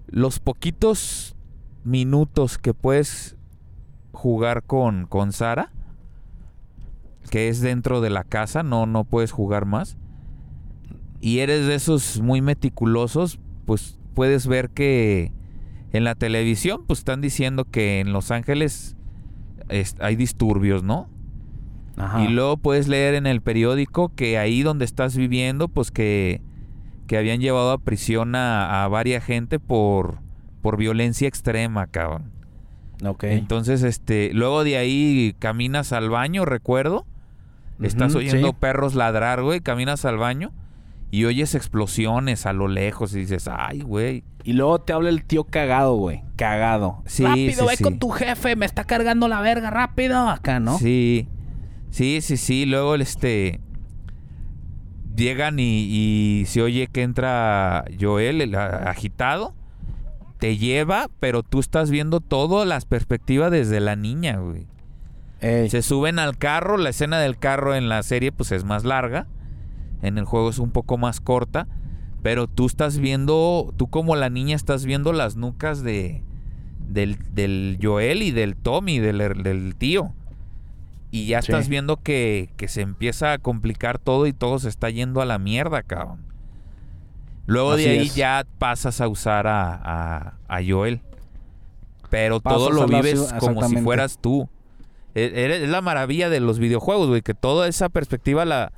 los poquitos minutos que puedes jugar con, con Sara, que es dentro de la casa, no, no puedes jugar más. y eres de esos muy meticulosos, pues puedes ver que en la televisión pues están diciendo que en Los Ángeles es- hay disturbios, ¿no? Ajá. Y luego puedes leer en el periódico que ahí donde estás viviendo, pues que, que habían llevado a prisión a, a varias gente por, por violencia extrema, cabrón. Entonces, este, luego de ahí caminas al baño, recuerdo. Estás oyendo sí. perros ladrar, güey, caminas al baño y oyes explosiones a lo lejos y dices, ay, güey. Y luego te habla el tío cagado, güey. Cagado. Sí, rápido, sí, ve sí. con tu jefe, me está cargando la verga, rápido. Acá, ¿no? Sí, sí, sí, sí. Luego, este, llegan y, y se oye que entra Joel, el agitado. Te lleva, pero tú estás viendo todas las perspectivas desde la niña, güey. Ey. Se suben al carro, la escena del carro en la serie pues es más larga, en el juego es un poco más corta, pero tú estás viendo, tú como la niña estás viendo las nucas de del, del Joel y del Tommy, del, del tío. Y ya Sí. estás viendo que, que se empieza a complicar todo y todo se está yendo a la mierda, cabrón. Luego de ahí es. ya pasas a usar a, a, a Joel. Pero todo lo vives como si fueras tú. E- eres- Es la maravilla de los videojuegos, güey, que toda esa perspectiva la,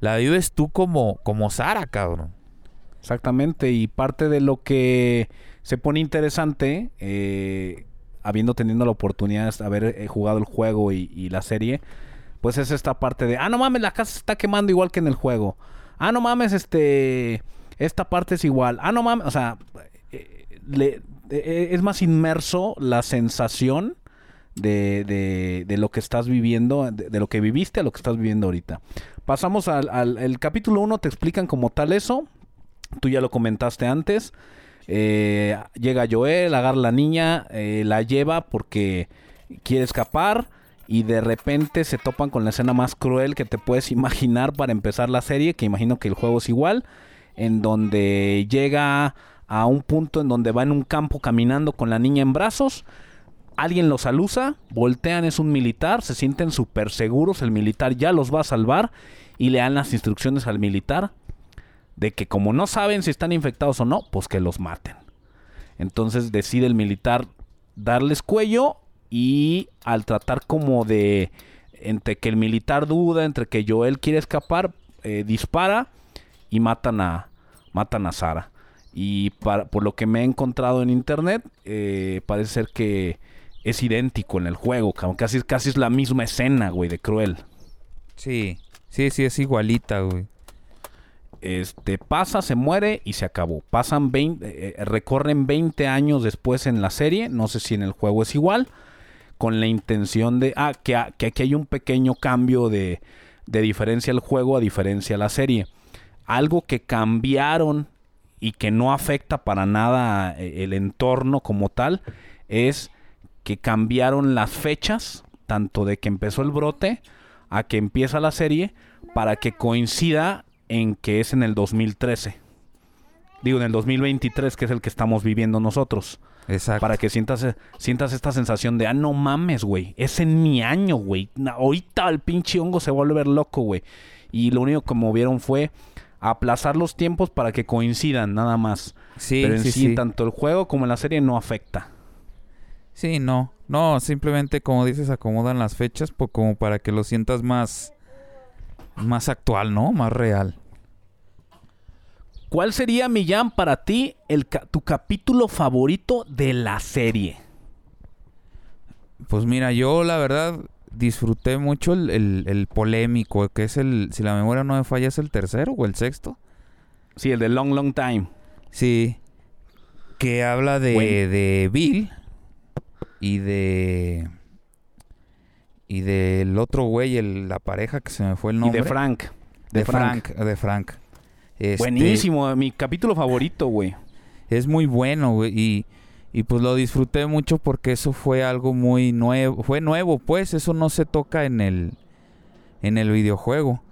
la vives tú como, como Sara, cabrón. Exactamente, y parte de lo que se pone interesante, eh, habiendo tenido la oportunidad de haber eh, jugado el juego y, y la serie, pues es esta parte de, ah, no mames, la casa se está quemando igual que en el juego. Ah, no mames, este, esta parte es igual. Ah, no mames, o sea, eh, le- eh, es más inmerso la sensación de, de- lo que estás viviendo, de, de lo que viviste a lo que estás viviendo ahorita. Pasamos al, al capítulo 1, te explican como tal eso. Tú ya lo comentaste antes. Eh, llega Joel, agarra a la niña, eh, la lleva porque quiere escapar. Y de repente se topan con la escena más cruel que te puedes imaginar para empezar la serie, que imagino que el juego es igual, en donde llega a un punto en donde va en un campo caminando con la niña en brazos. Alguien los alusa, voltean, es un militar, se sienten súper seguros, el militar ya los va a salvar y le dan las instrucciones al militar de que como no saben si están infectados o no, pues que los maten. Entonces decide el militar darles cuello y al tratar como de entre que el militar duda, entre que Joel quiere escapar, eh, dispara y matan a matan a Sara. Y para- por lo que me he encontrado en internet, eh, parece ser que es idéntico en el juego, cabrón. Casi, casi es la misma escena, güey, de Cruel. Sí, sí, sí, es igualita, güey. este pasa, se muere y se acabó. Pasan 20, eh, recorren 20 años después en la serie, no sé si en el juego es igual, con la intención de, ah, que, a- que aquí hay un pequeño cambio de, de diferencia al juego a diferencia a la serie. Algo que cambiaron y que no afecta para nada eh, el entorno como tal es que cambiaron las fechas, tanto de que empezó el brote a que empieza la serie, para que coincida en que es en el 2013. Digo, en el 2023, que es el que estamos viviendo nosotros. Exacto. Para que sientas, eh, sientas esta sensación de, ah, no mames, güey. Es en mi año, güey. Ahorita el pinche hongo se va a volver loco, güey. Y lo único que movieron fue aplazar los tiempos para que coincidan, nada más. Sí, Pero en sí, sí, sí. tanto el juego como la serie no afecta. Sí, no. No, simplemente como dices, acomodan las fechas como para que lo sientas más más actual, ¿no? Más real. ¿Cuál sería, Millán, para ti el ca- tu capítulo favorito de la serie? Pues mira, yo la verdad disfruté mucho el, el- el polémico, que es el, si la memoria no me falla, es el tercero o el sexto. Sí, el de Long Long Time. Sí. Que habla de, de Bill y de... Y del otro güey, el- la pareja que se me fue el Y nombre. de Frank. De Frank. De Frank. Este, Buenísimo, mi capítulo favorito, güey. Es muy bueno, güey. Y, y pues lo disfruté mucho porque eso fue algo muy nuevo. Fue nuevo, pues. Eso no se toca en el, en el videojuego.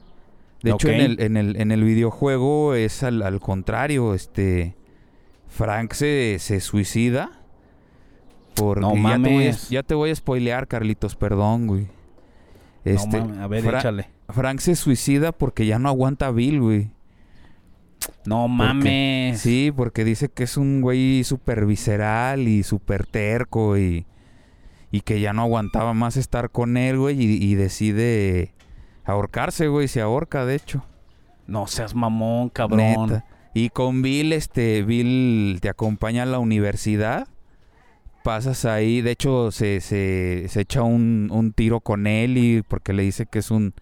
De hecho, en el, en, el, en el videojuego es al, al contrario. Este. Frank se, se suicida. Porque No ya, te voy a, mames. ya te voy a spoilear, Carlitos, perdón, güey. Este, no mames, a ver, Fra- échale. Frank se suicida porque ya no aguanta a Bill, güey. No mames. Sí, porque dice que es un güey súper visceral y súper terco y, y que ya no aguantaba más estar con él, güey, y, y decide ahorcarse, güey. Se ahorca, de hecho. No seas mamón, cabrón. Neta. Y con Bill, este, Bill te acompaña a la universidad. Pasas ahí, de hecho, se, se, se echa un, un tiro con él y porque le dice que es un,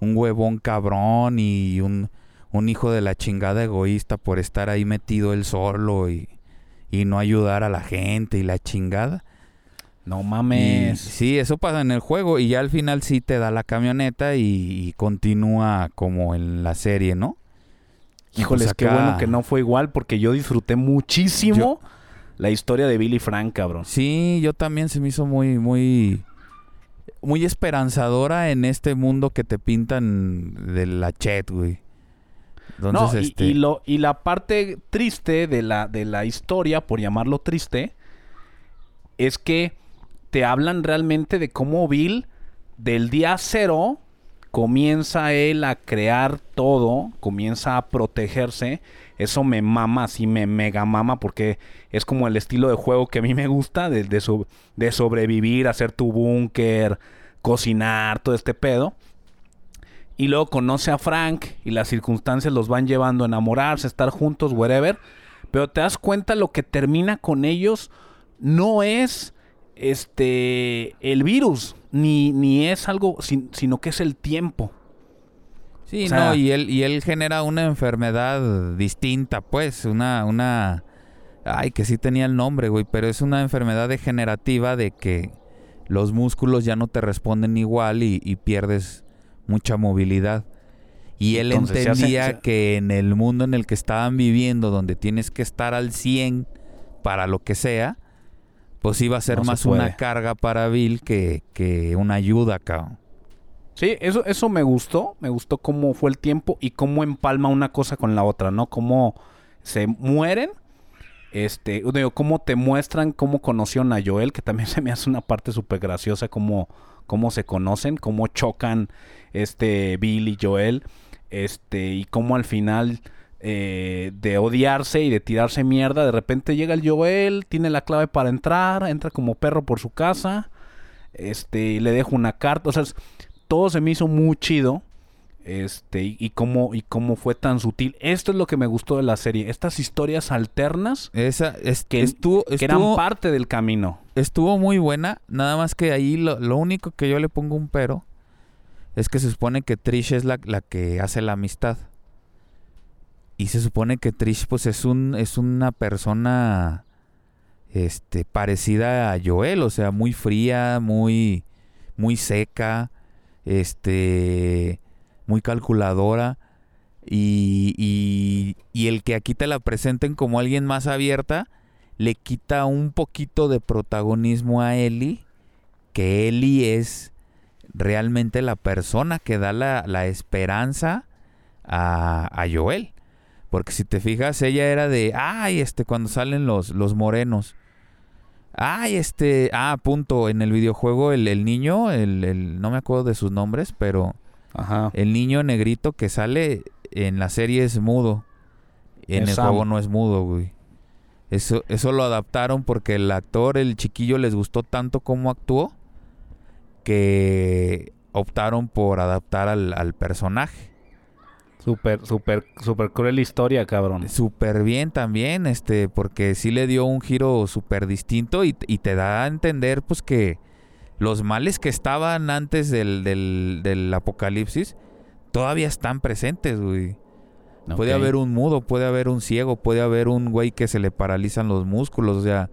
un huevón cabrón y un, un hijo de la chingada egoísta por estar ahí metido él solo y, y no ayudar a la gente y la chingada. No Y, mames. sí, eso pasa en el juego y ya al final sí te da la camioneta y, y continúa como en la serie, ¿no? Híjoles, pues qué bueno que no fue igual porque yo disfruté muchísimo la historia de Billy Frank, cabrón. Sí, yo también se me hizo muy, muy, muy esperanzadora en este mundo que te pintan de la chat, güey. Entonces, no, y, este, y lo, y la parte triste de la, de la historia, por llamarlo triste, es que te hablan realmente de cómo Bill, del día cero, comienza él a crear todo, comienza a protegerse. Eso me mama, así me mega mama, porque es como el estilo de juego que a mí me gusta, de, de, so- de sobrevivir, hacer tu búnker, cocinar, todo este pedo. Y luego conoce a Frank y las circunstancias los van llevando a enamorarse, estar juntos, wherever. Pero te das cuenta lo que termina con ellos no es este el virus, ni, ni es algo, sin- sino que es el tiempo. sí, o sea- no, y él, y él genera una enfermedad distinta, pues, una, una, ay, que sí tenía el nombre, güey, pero es una enfermedad degenerativa de que los músculos ya no te responden igual y, y pierdes mucha movilidad. Y él Entonces, se hace- entendía que en el mundo en el que estaban viviendo, donde tienes que estar al 100 para lo que sea, pues iba a ser No más una carga para Bill que, que una ayuda, cabrón. Sí, eso, eso me gustó, me gustó cómo fue el tiempo y cómo empalma una cosa con la otra, ¿no? Cómo se mueren, este, digo, cómo te muestran cómo conocieron a Joel, que también se me hace una parte súper graciosa, cómo, cómo se conocen, cómo chocan este Bill y Joel, este, y cómo al final eh, de odiarse y de tirarse mierda, de repente llega el Joel, tiene la clave para entrar, entra como perro por su casa, este, y le deja una carta, o sea, todo se me hizo muy chido. Este, y, y cómo, y cómo fue tan sutil. Esto es lo que me gustó de la serie. Estas historias alternas Esa es, que, estuvo, que eran estuvo- parte del camino. estuvo muy buena, nada más que ahí lo, lo único que yo le pongo un pero es que se supone que Trish es la, la que hace la amistad. Y se supone que Trish pues es un es una persona este parecida a Joel, o sea, muy fría, muy muy seca, este muy calculadora y, y, el que aquí te la presenten como alguien más abierta le quita un poquito de protagonismo a Ellie, que Ellie es realmente la persona que da la, la esperanza a, a Joel. Porque si te fijas, ella era de, ay, este, cuando salen los, los morenos. Ay, este, ah, punto, en el videojuego el, el niño, el, el- no me acuerdo de sus nombres, pero Ajá. el niño negrito que sale en la serie es mudo. En Es el Sam. juego no es mudo, güey. Eso, eso lo adaptaron porque el actor, el chiquillo, les gustó tanto cómo actuó que optaron por adaptar al, al personaje. Súper, súper, súper cruel historia, cabrón. Súper bien también, este, porque sí le dio un giro súper distinto y, y te da a entender, pues, que los males que estaban antes del, del, del apocalipsis todavía están presentes, güey. Puede haber un mudo, puede haber un ciego, puede haber un güey que se le paralizan los músculos, o sea,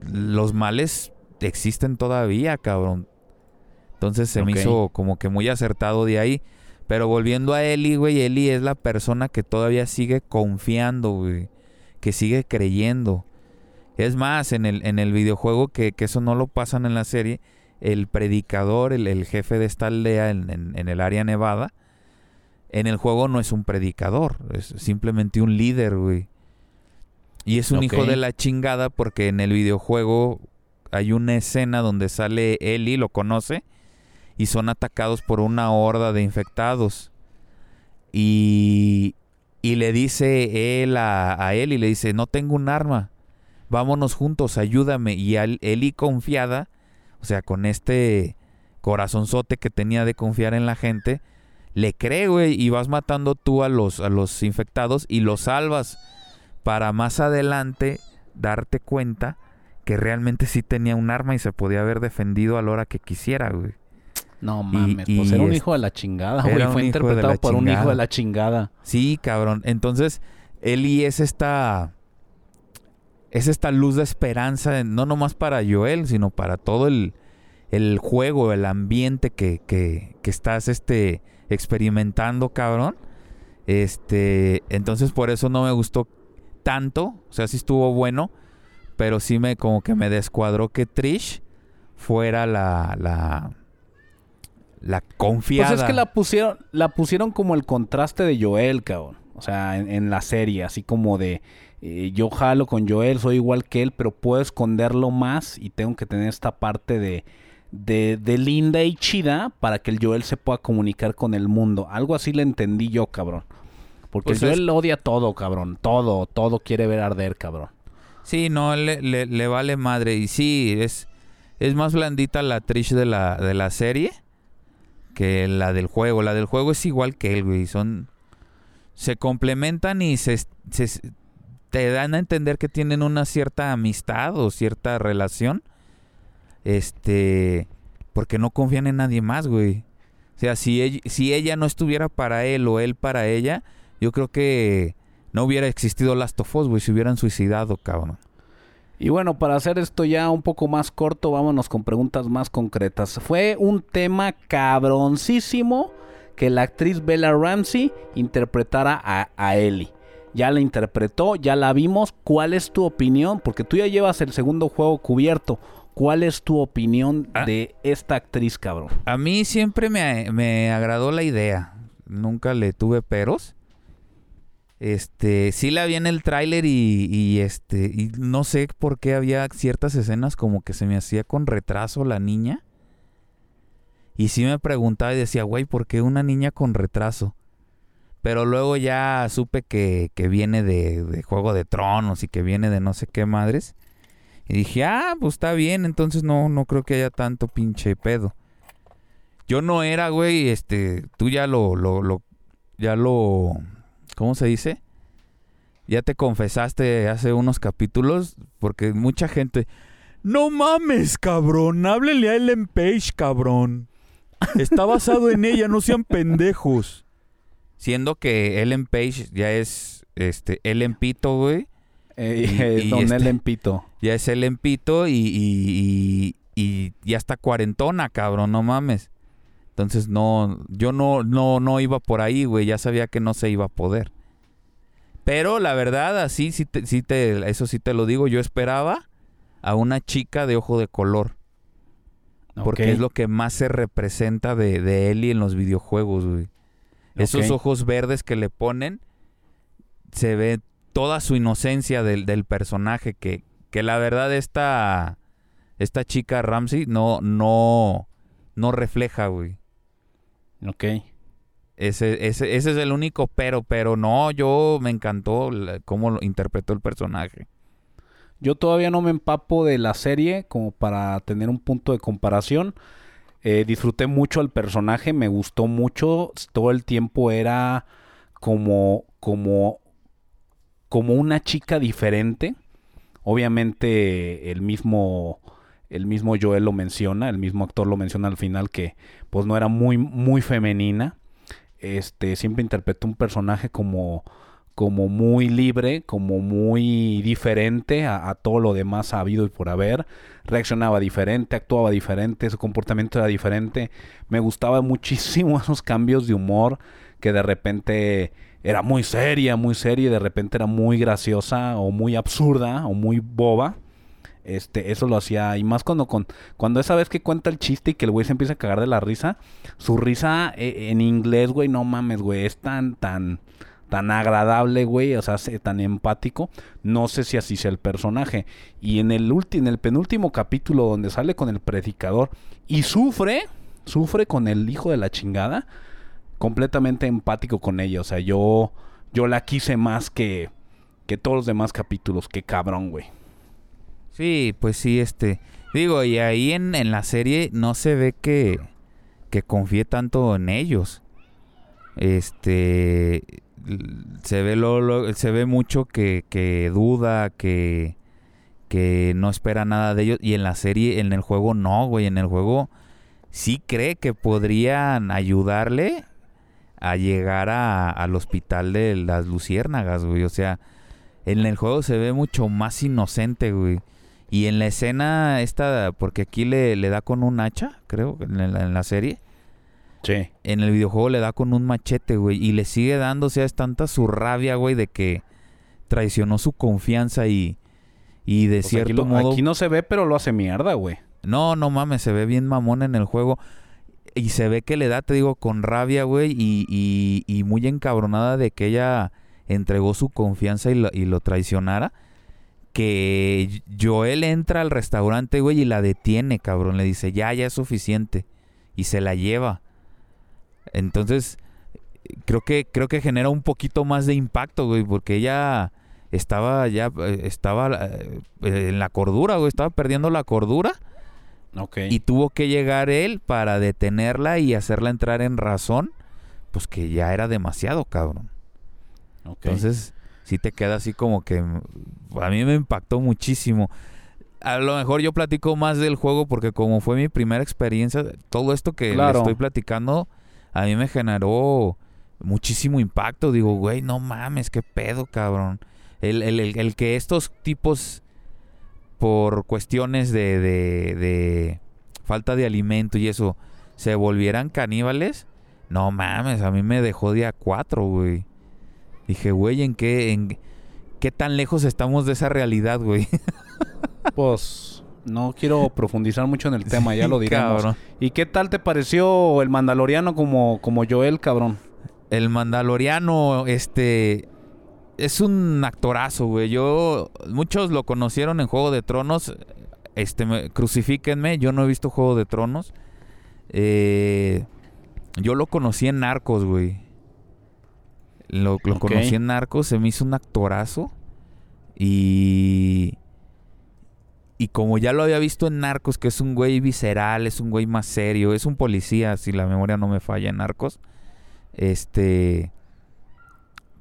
los males existen todavía, cabrón. Entonces se me hizo como que muy acertado de ahí. Pero volviendo a Eli, güey, Eli es la persona que todavía sigue confiando, güey. Que sigue creyendo. Es más, en el, en el videojuego, que, que eso no lo pasan en la serie, el predicador, el, el jefe de esta aldea en, en- en el área nevada, en el juego no es un predicador, es simplemente un líder, güey. Y es un hijo de la chingada porque en el videojuego hay una escena donde sale Eli, lo conoce, y son atacados por una horda de infectados. Y, Y le dice él a, a y le dice, no tengo un arma, vámonos juntos, ayúdame. Y Eli confiada, o sea, con este corazonzote que tenía de confiar en la gente, le cree, güey, y vas matando tú a los, a los infectados y los salvas para más adelante darte cuenta que realmente sí tenía un arma y se podía haber defendido a la hora que quisiera, güey. No mames, y pues era un hijo de la chingada, güey. Fue interpretado por un hijo de la chingada. Sí, cabrón. Entonces, Eli es esta. Es esta luz de esperanza, no nomás para Joel, sino para todo el, el juego, el ambiente que, que, que estás este, experimentando, cabrón. Este. Entonces, por eso no me gustó tanto. O sea, sí estuvo bueno. Pero sí me como que me descuadró que Trish fuera la. la. la confiada. Pues es que la pusieron, la pusieron como el contraste de Joel, cabrón. O sea, en, en la serie, así como de eh, yo jalo con Joel, soy igual que él, pero puedo esconderlo más y tengo que tener esta parte de, de, de linda y chida para que el Joel se pueda comunicar con el mundo. Algo así le entendí yo, cabrón. Porque Pues el es- Joel odia todo, cabrón. Todo, todo quiere ver arder, cabrón. Sí, no, le, le- le vale madre. Y sí, es, es más blandita la Trish de la, de la serie que la del juego. La del juego es igual que él, güey. Son. Se complementan y se, se- te dan a entender que tienen una cierta amistad o cierta relación. Este. Porque no confían en nadie más, güey. O sea, si ella, si ella no estuviera para él o él para ella, yo creo que no hubiera existido Last of Us, güey. Se hubieran suicidado, cabrón. Y bueno, para hacer esto ya un poco más corto, vámonos con preguntas más concretas. Fue un tema cabroncísimo que la actriz Bella Ramsey interpretara a, a Ellie. Ya la interpretó, ya la vimos. ¿Cuál es tu opinión? Porque tú ya llevas el segundo juego cubierto. ¿Cuál es tu opinión Ah. de esta actriz, cabrón? A mí siempre me, me agradó la idea. Nunca le tuve peros. Este, sí la vi en el tráiler y, y este, y no sé por qué había ciertas escenas como que se me hacía con retraso la niña. Y sí me preguntaba y decía, güey, ¿por qué una niña con retraso? Pero luego ya supe que, que viene de, de Juego de Tronos y que viene de no sé qué madres. Y dije, ah, pues está bien, entonces no, no creo que haya tanto pinche pedo. Yo no era, güey, este, tú ya lo, lo, lo, ya lo, ¿cómo se dice? Ya te confesaste hace unos capítulos, porque mucha gente, no mames, cabrón, háblele a Ellen Page, cabrón. Está basado en ella, no sean pendejos. Siendo que Ellen Page ya es, este, Ellen Pito, güey. Eh, Y- eh, y don este- Ellen Pito. Ya es Ellen Pito y, y, y, ya está cuarentona, cabrón, no mames. Entonces no, yo no, no, no iba por ahí, güey, ya sabía que no se iba a poder. Pero la verdad, así sí te, sí te, eso sí te lo digo, yo esperaba a una chica de ojo de color. Porque es lo que más se representa de, de Ellie en los videojuegos, güey. Esos ojos verdes que le ponen, se ve toda su inocencia del, del personaje, que, que la verdad esta, esta chica Ramsey no, no, no refleja, güey. Ok. Ese, ese, ese es el único pero, pero no, yo me encantó la- cómo lo interpretó el personaje. Yo todavía no me empapo de la serie como para tener un punto de comparación. Eh, disfruté mucho al personaje, me gustó mucho. Todo el tiempo era como, como, como una chica diferente. Obviamente el mismo, el mismo Joel lo menciona, el mismo actor lo menciona al final que pues no era muy, muy femenina. Este, siempre interpretó un personaje como, como muy libre, como muy diferente a, todo lo demás habido y por haber. Reaccionaba diferente, actuaba diferente, su comportamiento era diferente. Me gustaba muchísimo esos cambios de humor que de repente era muy seria, muy seria y de repente era muy graciosa o muy absurda o muy boba. Este, eso lo hacía. Y más cuando con, cuando esa vez que cuenta el chiste y que el güey se empieza a cagar de la risa. Su risa eh, en inglés, güey, no mames, güey. Es tan, tan, tan agradable, güey. O sea, se- tan empático. No sé si así sea el personaje. Y en el en el penúltimo capítulo donde sale con el predicador y sufre, sufre con el hijo de la chingada. Completamente empático con ella. O sea, yo yo la quise más que, que todos los demás capítulos. Qué cabrón, güey. Sí, pues sí, este. Digo, y ahí en, en la serie no se ve que, que confíe tanto en ellos. Este. Se ve, lo, se ve mucho que, que duda, que, que no espera nada de ellos. Y en la serie, en el juego no, güey. En el juego sí cree que podrían ayudarle a llegar a- al hospital de las luciérnagas, güey. O sea, en el juego se ve mucho más inocente, güey. Y en la escena esta, porque aquí le, le da con un hacha, creo, en la, en la serie. Sí. En el videojuego le da con un machete, güey. Y le sigue dando, o sea, es tanta su rabia, güey, de que traicionó su confianza y, y de aquí, cierto lo- modo... aquí no se ve, pero lo hace mierda, güey. No, no mames, se ve bien mamón en el juego. Y se ve que le da, te digo, con rabia, güey, y, y, y muy encabronada de que ella entregó su confianza y lo, y lo traicionara. Que Joel entra al restaurante, güey, y la detiene, cabrón. Le dice, ya, ya es suficiente. Y se la lleva. Entonces, creo que, creo que genera un poquito más de impacto, güey, porque ella estaba ya, eh, estaba eh, en la cordura, güey, estaba perdiendo la cordura. Ok. Y tuvo que llegar él para detenerla y hacerla entrar en razón, pues que ya era demasiado, cabrón. ok. Entonces, sí te queda así como que a mí me impactó muchísimo. A lo mejor yo platico más del juego porque como fue mi primera experiencia, todo esto que le estoy platicando a mí me generó muchísimo impacto. Digo, güey, no mames, qué pedo, cabrón. El, el- el- el que estos tipos, por cuestiones de, de- de falta de alimento y eso, se volvieran caníbales, no mames, a mí me dejó día cuatro, güey. Dije, güey, ¿en qué, en qué tan lejos estamos de esa realidad, güey? Pues no quiero profundizar mucho en el tema, ya lo diremos. Cabrón. ¿Y qué tal te pareció el Mandaloriano como, como Joel, cabrón? El Mandaloriano, este, es un actorazo, güey. Yo, muchos lo conocieron en Juego de Tronos. Este, me- crucifíquenme, yo no he visto Juego de Tronos. Eh, yo lo conocí en Narcos, güey. Lo, conocí en Narcos, se me hizo un actorazo. Y. Y como ya lo había visto en Narcos, que es un güey visceral, es un güey más serio, es un policía, si la memoria no me falla en Narcos. Este.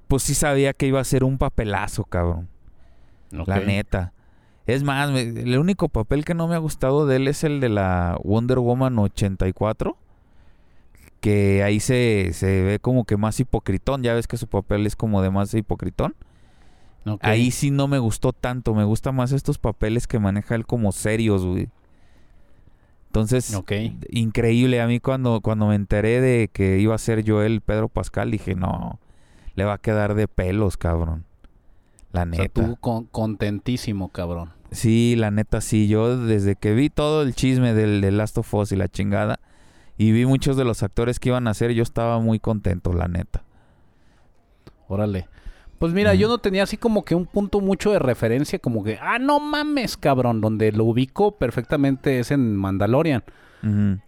Pues sí sabía que iba a ser un papelazo, cabrón. La neta. Es más, me- el único papel que no me ha gustado de él es el de la Wonder Woman 84. Que ahí se, se ve como que más hipocritón. Ya ves que su papel es como de más hipocritón. Ahí sí no me gustó tanto. Me gusta más estos papeles que maneja él como serios, güey. Entonces, increíble. A mí cuando, cuando me enteré de que iba a ser Joel Pedro Pascal, dije, no, le va a quedar de pelos, cabrón. La O sea, neta. tú con- contentísimo, cabrón. Sí, la neta sí. Yo desde que vi todo el chisme del, del Last of Us y la chingada, y vi muchos de los actores que iban a hacer, yo estaba muy contento, la neta. Órale. Pues mira, yo no tenía así como que un punto mucho de referencia, como que, ah, no mames, cabrón, donde lo ubico perfectamente es en Mandalorian.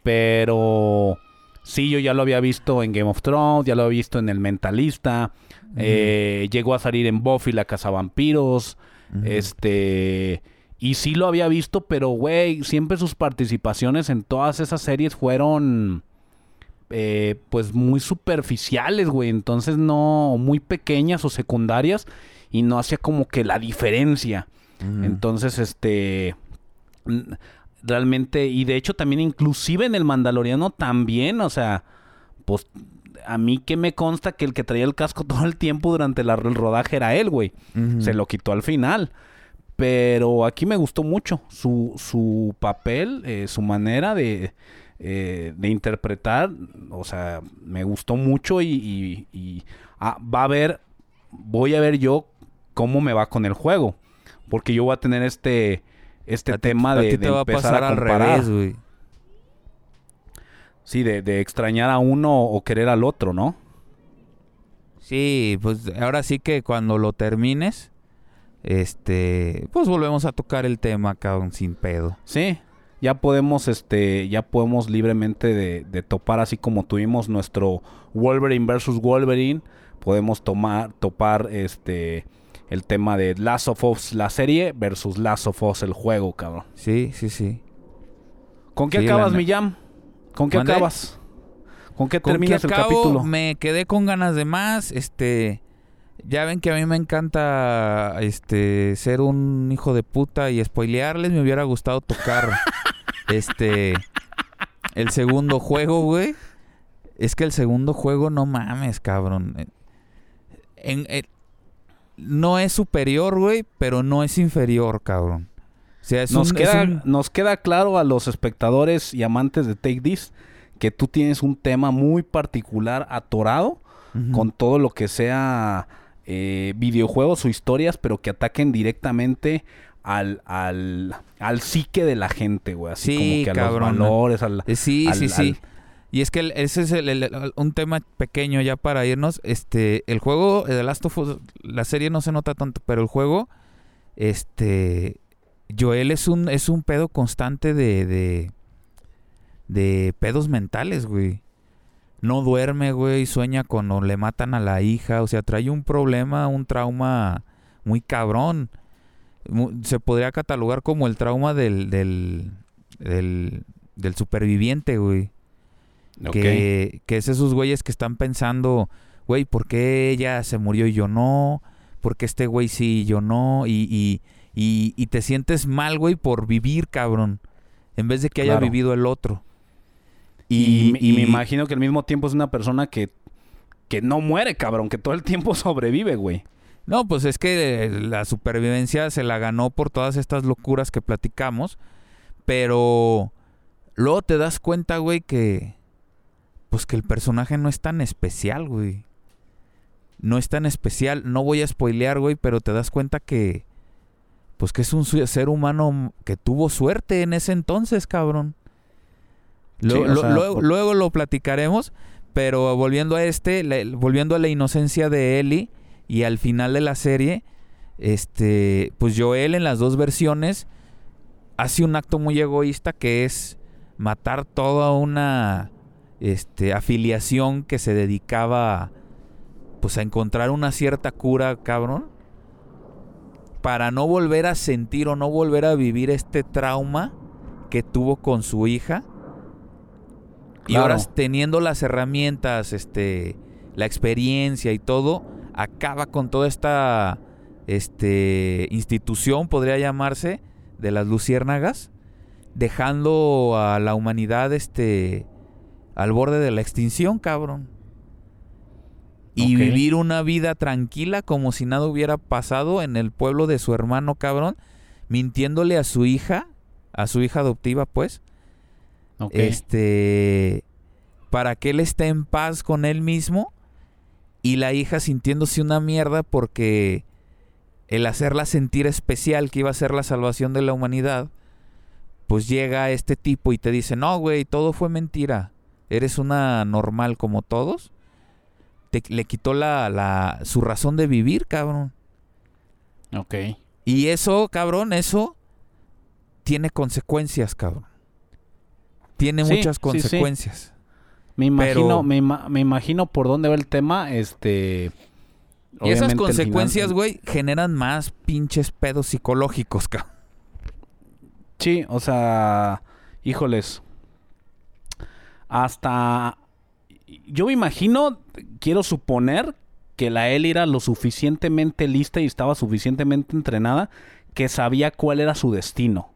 Pero sí, yo ya lo había visto en Game of Thrones, ya lo había visto en El Mentalista. eh, llegó a salir en Buffy la Cazavampiros. Este. Y sí lo había visto, pero güey, siempre sus participaciones en todas esas series fueron. Eh, pues muy superficiales, güey. Entonces no. Muy pequeñas o secundarias. Y no hacía como que la diferencia. Entonces, este. Realmente. Y de hecho, también, inclusive en el Mandaloriano, también, o sea. Pues. A mí que me consta que el que traía el casco todo el tiempo durante la- el rodaje era él, güey. Se lo quitó al final. Pero aquí me gustó mucho su, su papel, eh, su manera de, eh, de interpretar. O sea, me gustó mucho y, y- y, ah, va a ver, voy a ver yo cómo me va con el juego. Porque yo voy a tener este, este A tema a de, a empezar pasar a al comparar. revés, güey. Sí, de, de extrañar a uno o querer al otro, ¿no? Sí, pues ahora sí que cuando lo termines, este, pues volvemos a tocar el tema, cabrón, sin pedo. Sí, ya podemos, este, ya podemos libremente de, de topar así como tuvimos nuestro Wolverine versus Wolverine, podemos tomar, topar este el tema de Last of Us la serie versus Last of Us el juego, cabrón. Sí, sí, sí. ¿Con qué Sí, acabas, mi jam? ¿Con qué acabas? ¿Con qué ¿Con terminas el capítulo? Me quedé con ganas de más. Este. Ya ven que a mí me encanta este ser un hijo de puta y spoilearles. Me hubiera gustado tocar este el segundo juego, güey. Es que el segundo juego, no mames, cabrón. Eh, En, en- no es superior, güey, pero no es inferior, cabrón. O sea, es nos, un, es queda, un- nos queda claro a los espectadores y amantes de Take This que tú tienes un tema muy particular atorado con todo lo que sea eh, videojuegos o historias, pero que ataquen directamente al, al, al psique de la gente, güey. Así Sí, como que a cabrón. los valores, al... Eh, Sí, al- sí, sí. al- Y es que el- ese es el- el- el- un tema pequeño ya para irnos. Este, el juego de Last of Us, la serie no se nota tanto, pero el juego, este, Joel es un, es un pedo constante de, de, de pedos mentales, güey. No duerme, güey, sueña cuando le matan a la hija, o sea, trae un problema, un trauma muy cabrón. Se podría catalogar como el trauma del, del, del, del superviviente, güey. Ok. Que, que es esos güeyes que están pensando, güey, ¿por qué ella se murió y yo no? ¿Por qué este güey sí y yo no? Y, y, y, y te sientes mal, güey, por vivir, cabrón. En vez de que haya Claro. vivido el otro. Y, y me imagino que al mismo tiempo es una persona que, que no muere, cabrón, que todo el tiempo sobrevive, güey. No, pues es que eh, la supervivencia se la ganó por todas estas locuras que platicamos. Pero luego te das cuenta, güey, que. Pues que el personaje no es tan especial, güey. No es tan especial. No voy a spoilear, güey, pero te das cuenta que. Pues que es un ser humano que tuvo suerte en ese entonces, cabrón. Lo- Sí, o lo- sea, luego, por- luego lo platicaremos. Pero volviendo a este, la- volviendo a la inocencia de Ellie y al final de la serie, este, pues Joel en las dos versiones hace un acto muy egoísta que es matar toda una este, afiliación que se dedicaba pues a encontrar una cierta cura, cabrón, para no volver a sentir o no volver a vivir este trauma que tuvo con su hija. Y ahora teniendo las herramientas, este, la experiencia y todo, acaba con toda esta este, institución, podría llamarse, de las luciérnagas, dejando a la humanidad este, al borde de la extinción, cabrón. Y vivir una vida tranquila como si nada hubiera pasado en el pueblo de su hermano, cabrón, mintiéndole a su hija, a su hija adoptiva, pues, Este para que él esté en paz con él mismo y la hija sintiéndose una mierda porque el hacerla sentir especial que iba a ser la salvación de la humanidad pues llega este tipo y te dice no güey todo fue mentira. Eres una normal como todos. Te, le quitó la, la su razón de vivir cabrón. Ok. y eso cabrón eso tiene consecuencias cabrón tiene Sí, muchas sí, sí. consecuencias Me imagino, Pero- me, ima- me imagino por dónde va el tema, este... Y esas consecuencias, final- güey, generan más pinches pedos psicológicos, cabrón. Sí, o sea, híjoles. Hasta... Yo me imagino, quiero suponer que la Ellie era lo suficientemente lista y estaba suficientemente entrenada que sabía cuál era su destino.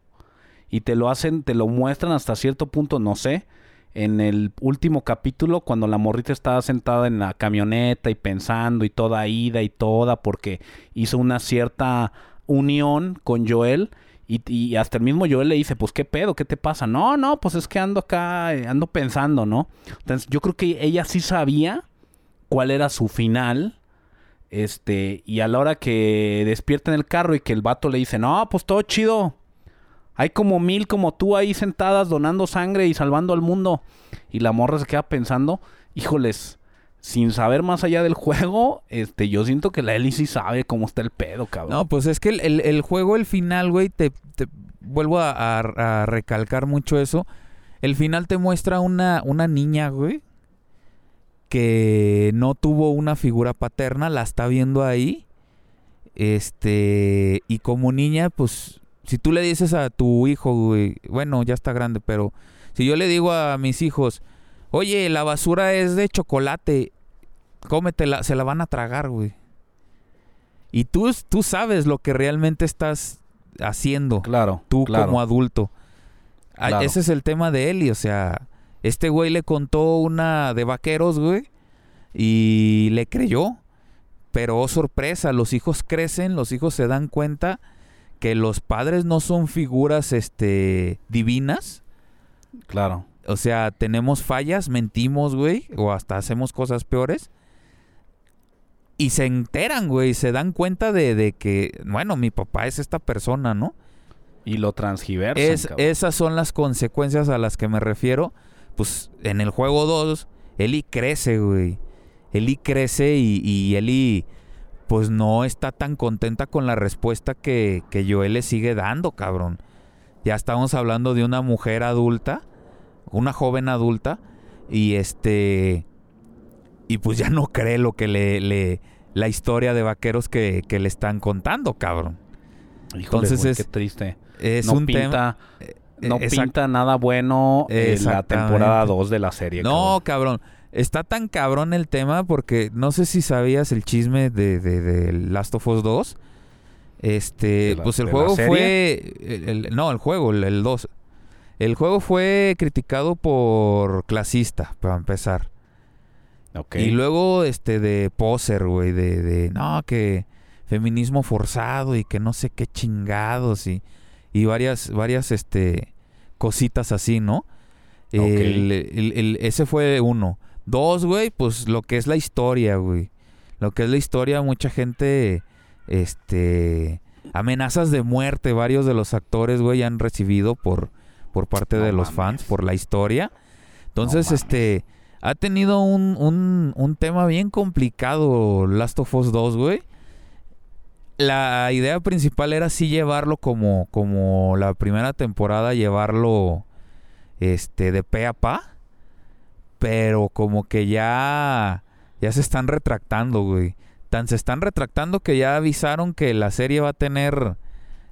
Y te lo hacen, te lo muestran hasta cierto punto, no sé. En el último capítulo, cuando la morrita estaba sentada en la camioneta y pensando y toda ida y toda, porque hizo una cierta unión con Joel. Y, hasta el mismo Joel le dice, pues qué pedo, ¿qué te pasa? No, no, pues es que ando acá, eh, ando pensando, ¿no? Entonces yo creo que ella sí sabía cuál era su final. Este, y a la hora que despierta en el carro y que el vato le dice, no, pues todo chido. Hay como mil como tú ahí sentadas donando sangre y salvando al mundo. Y la morra se queda pensando, híjoles, sin saber más allá del juego, este, yo siento que la Ellie sí sabe cómo está el pedo, cabrón. No, pues es que el, el- juego, el final, güey, te, vuelvo a, a- a recalcar mucho eso. El final te muestra una, una niña, güey, que no tuvo una figura paterna, la está viendo ahí. Este, y como niña, pues, si tú le dices a tu hijo, güey, bueno, ya está grande, pero si yo le digo a mis hijos, oye, la basura es de chocolate, cómetela, se la van a tragar, güey. Y tú, tú sabes lo que realmente estás haciendo, Claro. tú claro. como adulto. Ah, Claro. Ese es el tema de Eli, o sea, este güey le contó una de vaqueros, güey, y le creyó. Pero oh sorpresa, los hijos crecen, los hijos se dan cuenta que los padres no son figuras este divinas. Claro. O sea, tenemos fallas, mentimos, güey, o hasta hacemos cosas peores. Y se enteran, güey, se dan cuenta de, de que, bueno, mi papá es esta persona, ¿no? Y lo transgiversan, Es, esas son las consecuencias a las que me refiero. Pues en el juego 2, Eli crece, güey. Eli crece y, y Eli, pues no está tan contenta con la respuesta que, que Joel le sigue dando, cabrón. Ya estamos hablando de una mujer adulta, una joven adulta, y este. Y pues ya no cree lo que le. le la historia de vaqueros que, que le están contando, cabrón. Híjole, entonces es- qué triste. Es no un pinta, tema. no exact- pinta nada bueno en la Exactamente. temporada 2 de la serie. No, cabrón. Está tan cabrón el tema porque no sé si sabías el chisme de, de- de Last of Us 2. Este, ¿De la- pues el juego fue. el- el- no, el juego, el, el 2. El juego fue criticado por clasista, para empezar. cabrón. Ok. Y luego, este, de poser, güey, de, de, no, que feminismo forzado y que no sé qué chingados y, y varias, varias, este, cositas así, ¿no? El- ese fue uno. Dos, güey, pues lo que es la historia, güey. Lo que es la historia, mucha gente, este, amenazas de muerte, varios de los actores, güey, han recibido por, por parte No de los fans, por la historia. Entonces, este, ha tenido un, un, un tema bien complicado Last of Us 2, güey. La idea principal era sí llevarlo como, como la primera temporada, llevarlo este de pe a pa. Pero como que ya, ya se están retractando, güey. Tan se están retractando que ya avisaron que la serie va a tener,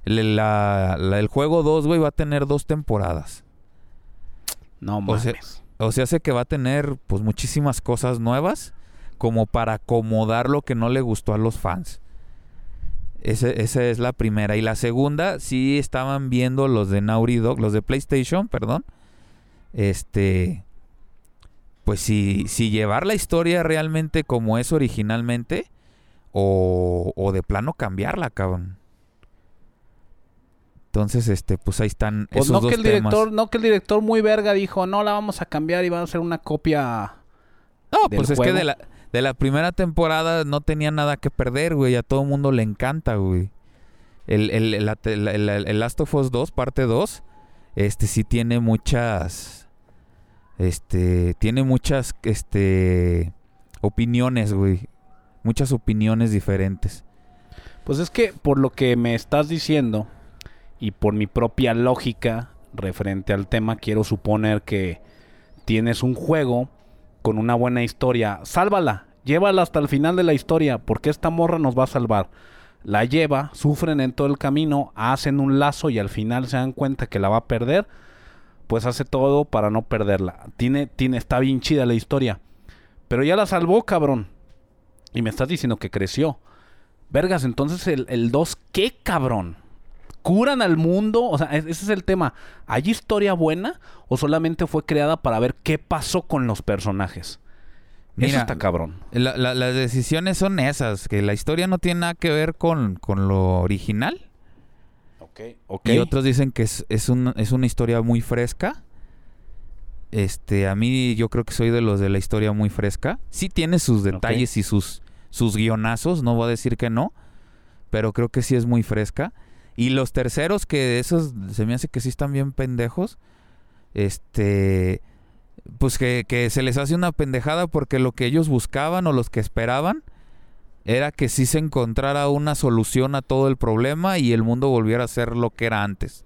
la- la- el juego 2, güey, va a tener dos temporadas. No o sea, mames. O sea, hace que va a tener pues muchísimas cosas nuevas como para acomodar lo que no le gustó a los fans. Ese- esa es la primera. Y la segunda, sí estaban viendo los de Naughty Dog, los de PlayStation, perdón. Este. Pues si, si llevar la historia realmente como es originalmente. O, o de plano cambiarla, cabrón. Entonces, este, pues ahí están Pues esos no dos que el temas. director, no que el director muy verga dijo, no la vamos a cambiar y va a hacer una copia. No, del pues es que de la, de la primera temporada no tenía nada que perder, güey. A todo mundo le encanta, güey. El, el, el, el- el- el Last of Us 2, parte 2, este sí tiene muchas. Este. Tiene muchas. Este. Opiniones, güey. Muchas opiniones diferentes. Pues es que por lo que me estás diciendo y por mi propia lógica referente al tema, quiero suponer que tienes un juego con una buena historia. Sálvala, llévala hasta el final de la historia, porque esta morra nos va a salvar. La lleva, sufren en todo el camino, hacen un lazo y al final se dan cuenta que la va a perder. Pues hace todo para no perderla. Tiene, tiene, está bien chida la historia. Pero ya la salvó, cabrón. Y me estás diciendo que creció. Vergas, entonces el, el 2, ¿qué cabrón? ¿Curan al mundo? O sea, ese es el tema. ¿Hay historia buena o solamente fue creada para ver qué pasó con los personajes? Eso está cabrón. La- la- las decisiones son esas, que la historia no tiene nada que ver con, con lo original. Y otros dicen que es, es, un- es una historia muy fresca. Este, a mí yo creo que soy de los de la historia muy fresca. Sí tiene sus detalles y sus, sus guionazos, no voy a decir que no. Pero creo que sí es muy fresca. Y los terceros, que esos se me hace que sí están bien pendejos. Este. Pues que, que se les hace una pendejada porque lo que ellos buscaban o los que esperaban era que sí se encontrara una solución a todo el problema y el mundo volviera a ser lo que era antes.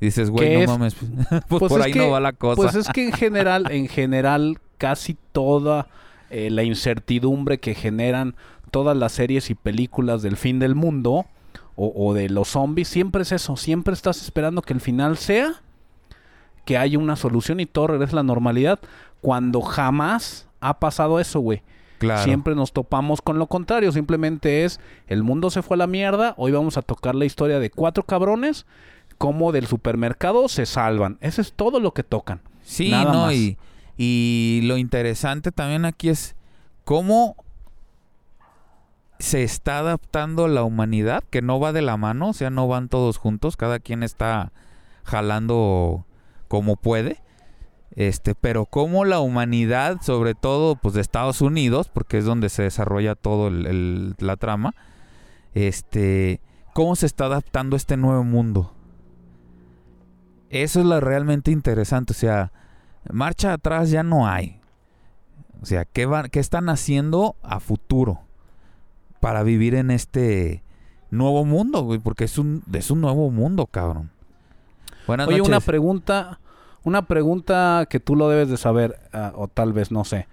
Y dices, güey, ¿Qué no es? mames. pues, Pues por ahí que- no va la cosa. Pues es que en general, en general, casi toda eh, la incertidumbre que generan todas las series y películas del fin del mundo o, o de los zombies, siempre es eso, siempre estás esperando que el final sea que haya una solución y todo regrese a la normalidad, cuando jamás ha pasado eso, güey. Claro. Siempre nos topamos con lo contrario, simplemente es el mundo se fue a la mierda, hoy vamos a tocar la historia de cuatro cabrones, como del supermercado se salvan. Eso es todo lo que tocan. Sí, Nada no, más. y, y lo interesante también aquí es cómo se está adaptando la humanidad, que no va de la mano, o sea, no van todos juntos, cada quien está jalando como puede. Este, pero cómo la humanidad, sobre todo pues de Estados Unidos, porque es donde se desarrolla todo el- el- la trama, este, cómo se está adaptando a este nuevo mundo. Eso es lo realmente interesante, o sea, marcha atrás ya no hay. O sea, ¿qué, van, ¿qué están haciendo a futuro para vivir en este nuevo mundo, güey? Porque es un, es un nuevo mundo, cabrón. Buenas Oye, una noches. pregunta, una pregunta que tú lo debes de saber, ah, o tal vez no sé.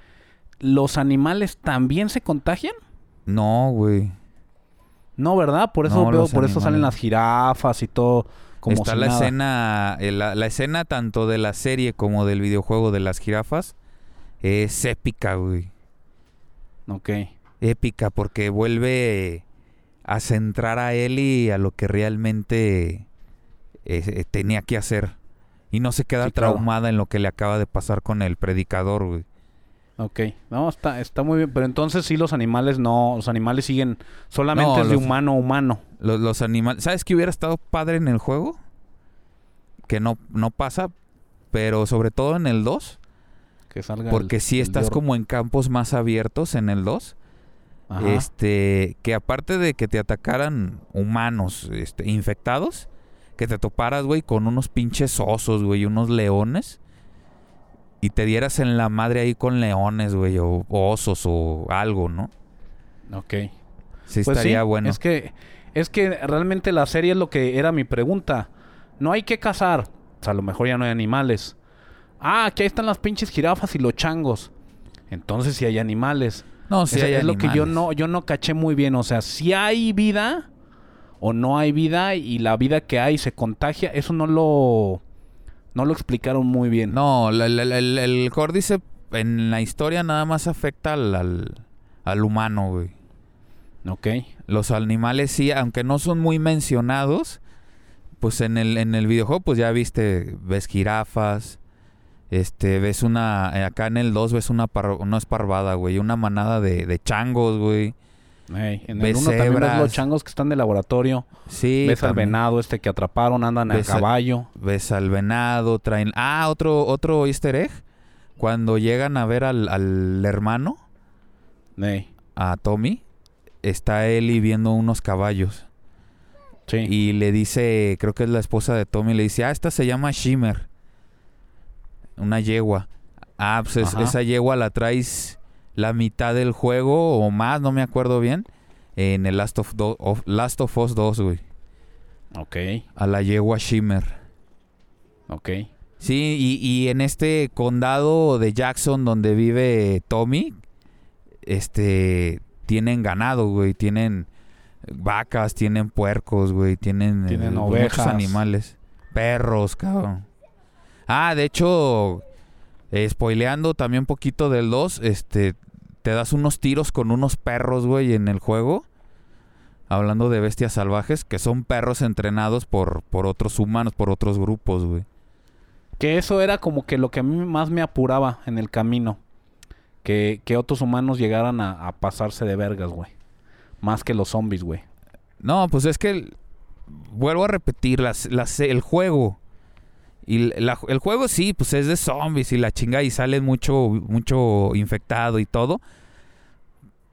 ¿Los animales también se contagian? No, güey. No, ¿verdad? Por eso No, veo, los por eso salen las jirafas y todo. Como Está si la nada. escena, eh, la, la escena tanto de la serie como del videojuego de las jirafas es épica, güey. Ok. Épica porque vuelve a centrar a Ellie a lo que realmente eh, eh, tenía que hacer. Y no se queda Sí, claro. traumada en lo que le acaba de pasar con el predicador, güey. Ok. No, está, está muy bien. Pero entonces sí los animales no, los animales siguen solamente No, es de humano a humano. Los, los animales. ¿Sabes qué hubiera estado padre en el juego? Que no, no pasa, pero sobre todo en el 2. Que salga Porque si el estás como en campos más abiertos en el 2. Ajá. Este, que aparte de que te atacaran humanos este, infectados, que te toparas, güey, con unos pinches osos, güey, unos leones. Y te dieras en la madre ahí con leones, güey, o, o osos o algo, ¿no? Ok. Sí Pues estaría sí, bueno. Es que, es que realmente la serie es lo que era mi pregunta. No hay que cazar. O sea, a lo mejor ya no hay animales. Ah, aquí están las pinches jirafas y los changos. Entonces sí hay animales. no, sí Ese hay es lo que yo no, yo no caché muy bien. O sea, si hay vida o no hay vida y la vida que hay se contagia, eso no lo, no lo explicaron muy bien. No, la- la- el, el Cordyceps en la historia nada más afecta al, al, al humano, güey. Ok. Los animales sí, aunque no son muy mencionados, pues en el, en el videojuego pues ya viste, ves jirafas, este, ves una, eh, acá en el 2 ves una, par- no es parvada, güey, una manada de, de changos, güey. En el Ves uno también ves los changos que están de laboratorio. Sí, ves al venado este que atraparon, andan a Ves a- caballo. Ves al venado, traen... Ah, otro, otro easter egg. Cuando llegan a ver al, al hermano, Ey, a Tommy, está Ellie viendo unos caballos. sí. Y le dice, creo que es la esposa de Tommy, le dice, ah, esta se llama Shimmer. Una yegua. Ah, pues es- esa yegua la traes la mitad del juego o más, no me acuerdo bien, en el Last of, Do- of- Last of Us 2, güey. Ok, A la yegua Shimmer. ok. Sí, y, y en este condado de Jackson donde vive Tommy, este, tienen ganado, güey, tienen vacas, tienen puercos, güey, tienen, Tienen pues, ovejas. muchos animales, perros, cabrón. Ah, de hecho, eh, spoileando también un poquito del 2, este, te das unos tiros con unos perros, güey, en el juego. Hablando de bestias salvajes, que son perros entrenados por, por otros humanos, por otros grupos, güey. Que eso era como que lo que a mí más me apuraba en el camino. Que, que otros humanos llegaran a, a pasarse de vergas, güey. Más que los zombies, güey. No, pues es que el- vuelvo a repetir, las, las- el juego. Y el juego sí, pues es de zombies y la chinga y sale mucho, mucho infectado y todo.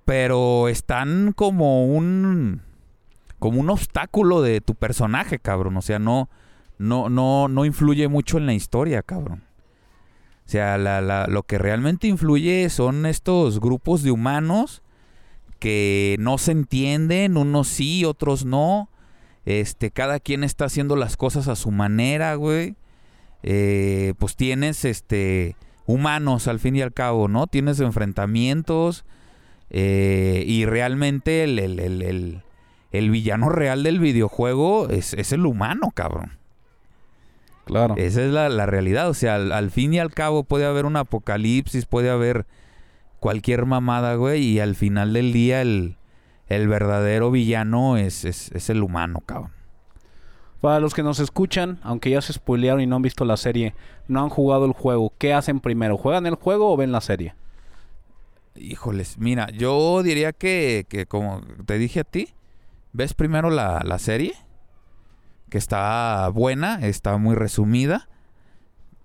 Pero están como un. como un obstáculo de tu personaje, cabrón. O sea, no. No, no, no influye mucho en la historia, cabrón. O sea, la- la- lo que realmente influye son estos grupos de humanos que no se entienden, unos sí, otros no. Este, cada quien está haciendo las cosas a su manera, güey. Eh, pues tienes este humanos al fin y al cabo, ¿no? Tienes enfrentamientos eh, y realmente el, el- el- el- villano real del videojuego es, es el humano, cabrón. Claro. Esa es la, la realidad. O sea, al, al fin y al cabo puede haber un apocalipsis, puede haber cualquier mamada, güey. Y al final del día el, el verdadero villano es, es, es el humano, cabrón. Para los que nos escuchan, aunque ya se spoilearon y no han visto la serie, no han jugado el juego, ¿qué hacen primero? ¿Juegan el juego o ven la serie? Híjoles, mira, yo diría que, que como te dije a ti, ves primero la, la serie, que está buena, está muy resumida,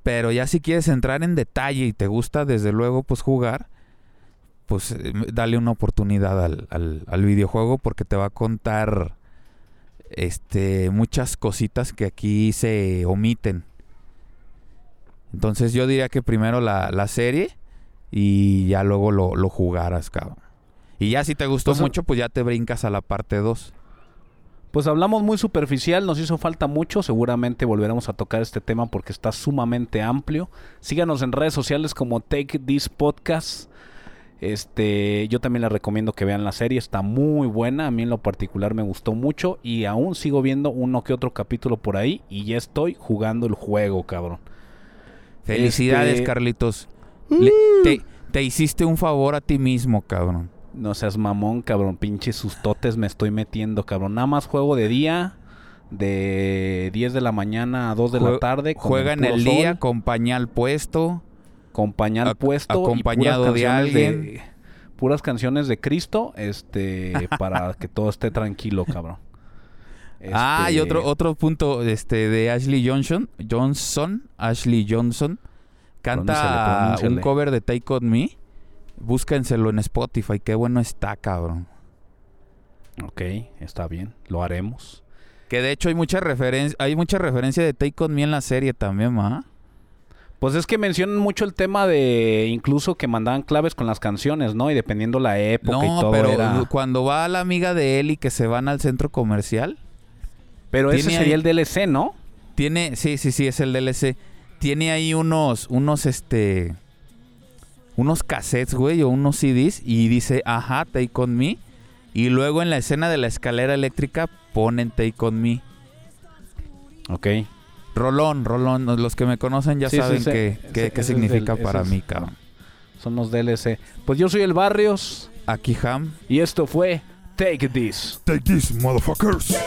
pero ya si quieres entrar en detalle y te gusta desde luego pues jugar, pues eh, dale una oportunidad al, al- al videojuego porque te va a contar este muchas cositas que aquí se omiten. Entonces yo diría que primero la, la serie y ya luego lo, lo jugaras, cabrón. Y ya si te gustó Pues, mucho, pues ya te brincas a la parte 2. Pues hablamos muy superficial, nos hizo falta mucho, seguramente volveremos a tocar este tema porque está sumamente amplio. Síganos en redes sociales como Take This Podcast. Este, yo también les recomiendo que vean la serie, está muy buena, a mí en lo particular me gustó mucho y aún sigo viendo uno que otro capítulo por ahí y ya estoy jugando el juego, cabrón. Felicidades, Este- Carlitos. Le- te, te hiciste un favor a ti mismo, cabrón. No seas mamón, cabrón. Pinches sustotes me estoy metiendo, cabrón. Nada más juego de día. De 10 de la mañana a 2 de la tarde. Juega en el día con pañal puesto. Con pañal ac- puesto. y puras acompañado de alguien. puras canciones de Cristo. Este. para que todo esté tranquilo, cabrón. Ah, y Este, otro, otro punto este, de Ashley Johnson. Johnson. Ashley Johnson. Canta un cover de Take On Me. Búsquenselo en Spotify. Qué bueno está, cabrón. Ok, está bien. Lo haremos. Que de hecho hay mucha referencia, hay mucha referencia de Take On Me en la serie también, ¿ma? Pues es que mencionan mucho el tema de incluso que mandaban claves con las canciones, ¿no? Y dependiendo la época y todo pero era... cuando va la amiga de él y que se van al centro comercial, Pero ese tiene sería ahí- el DLC, ¿no? tiene, sí, sí, sí, es el DLC. Tiene ahí unos, unos, este, unos cassettes, güey, o unos CDs y dice, ajá, Take On Me. Y luego en la escena de la escalera eléctrica ponen Take On Me. Ok. Rolón, Rolón, los que me conocen ya Sí, saben sí. qué, Ese- qué- ese qué es significa el- para mí, es- cabrón. Son los DLC. Pues yo soy el Barrios Aquí Ham. y esto fue Take This. Take this, motherfuckers. Yeah.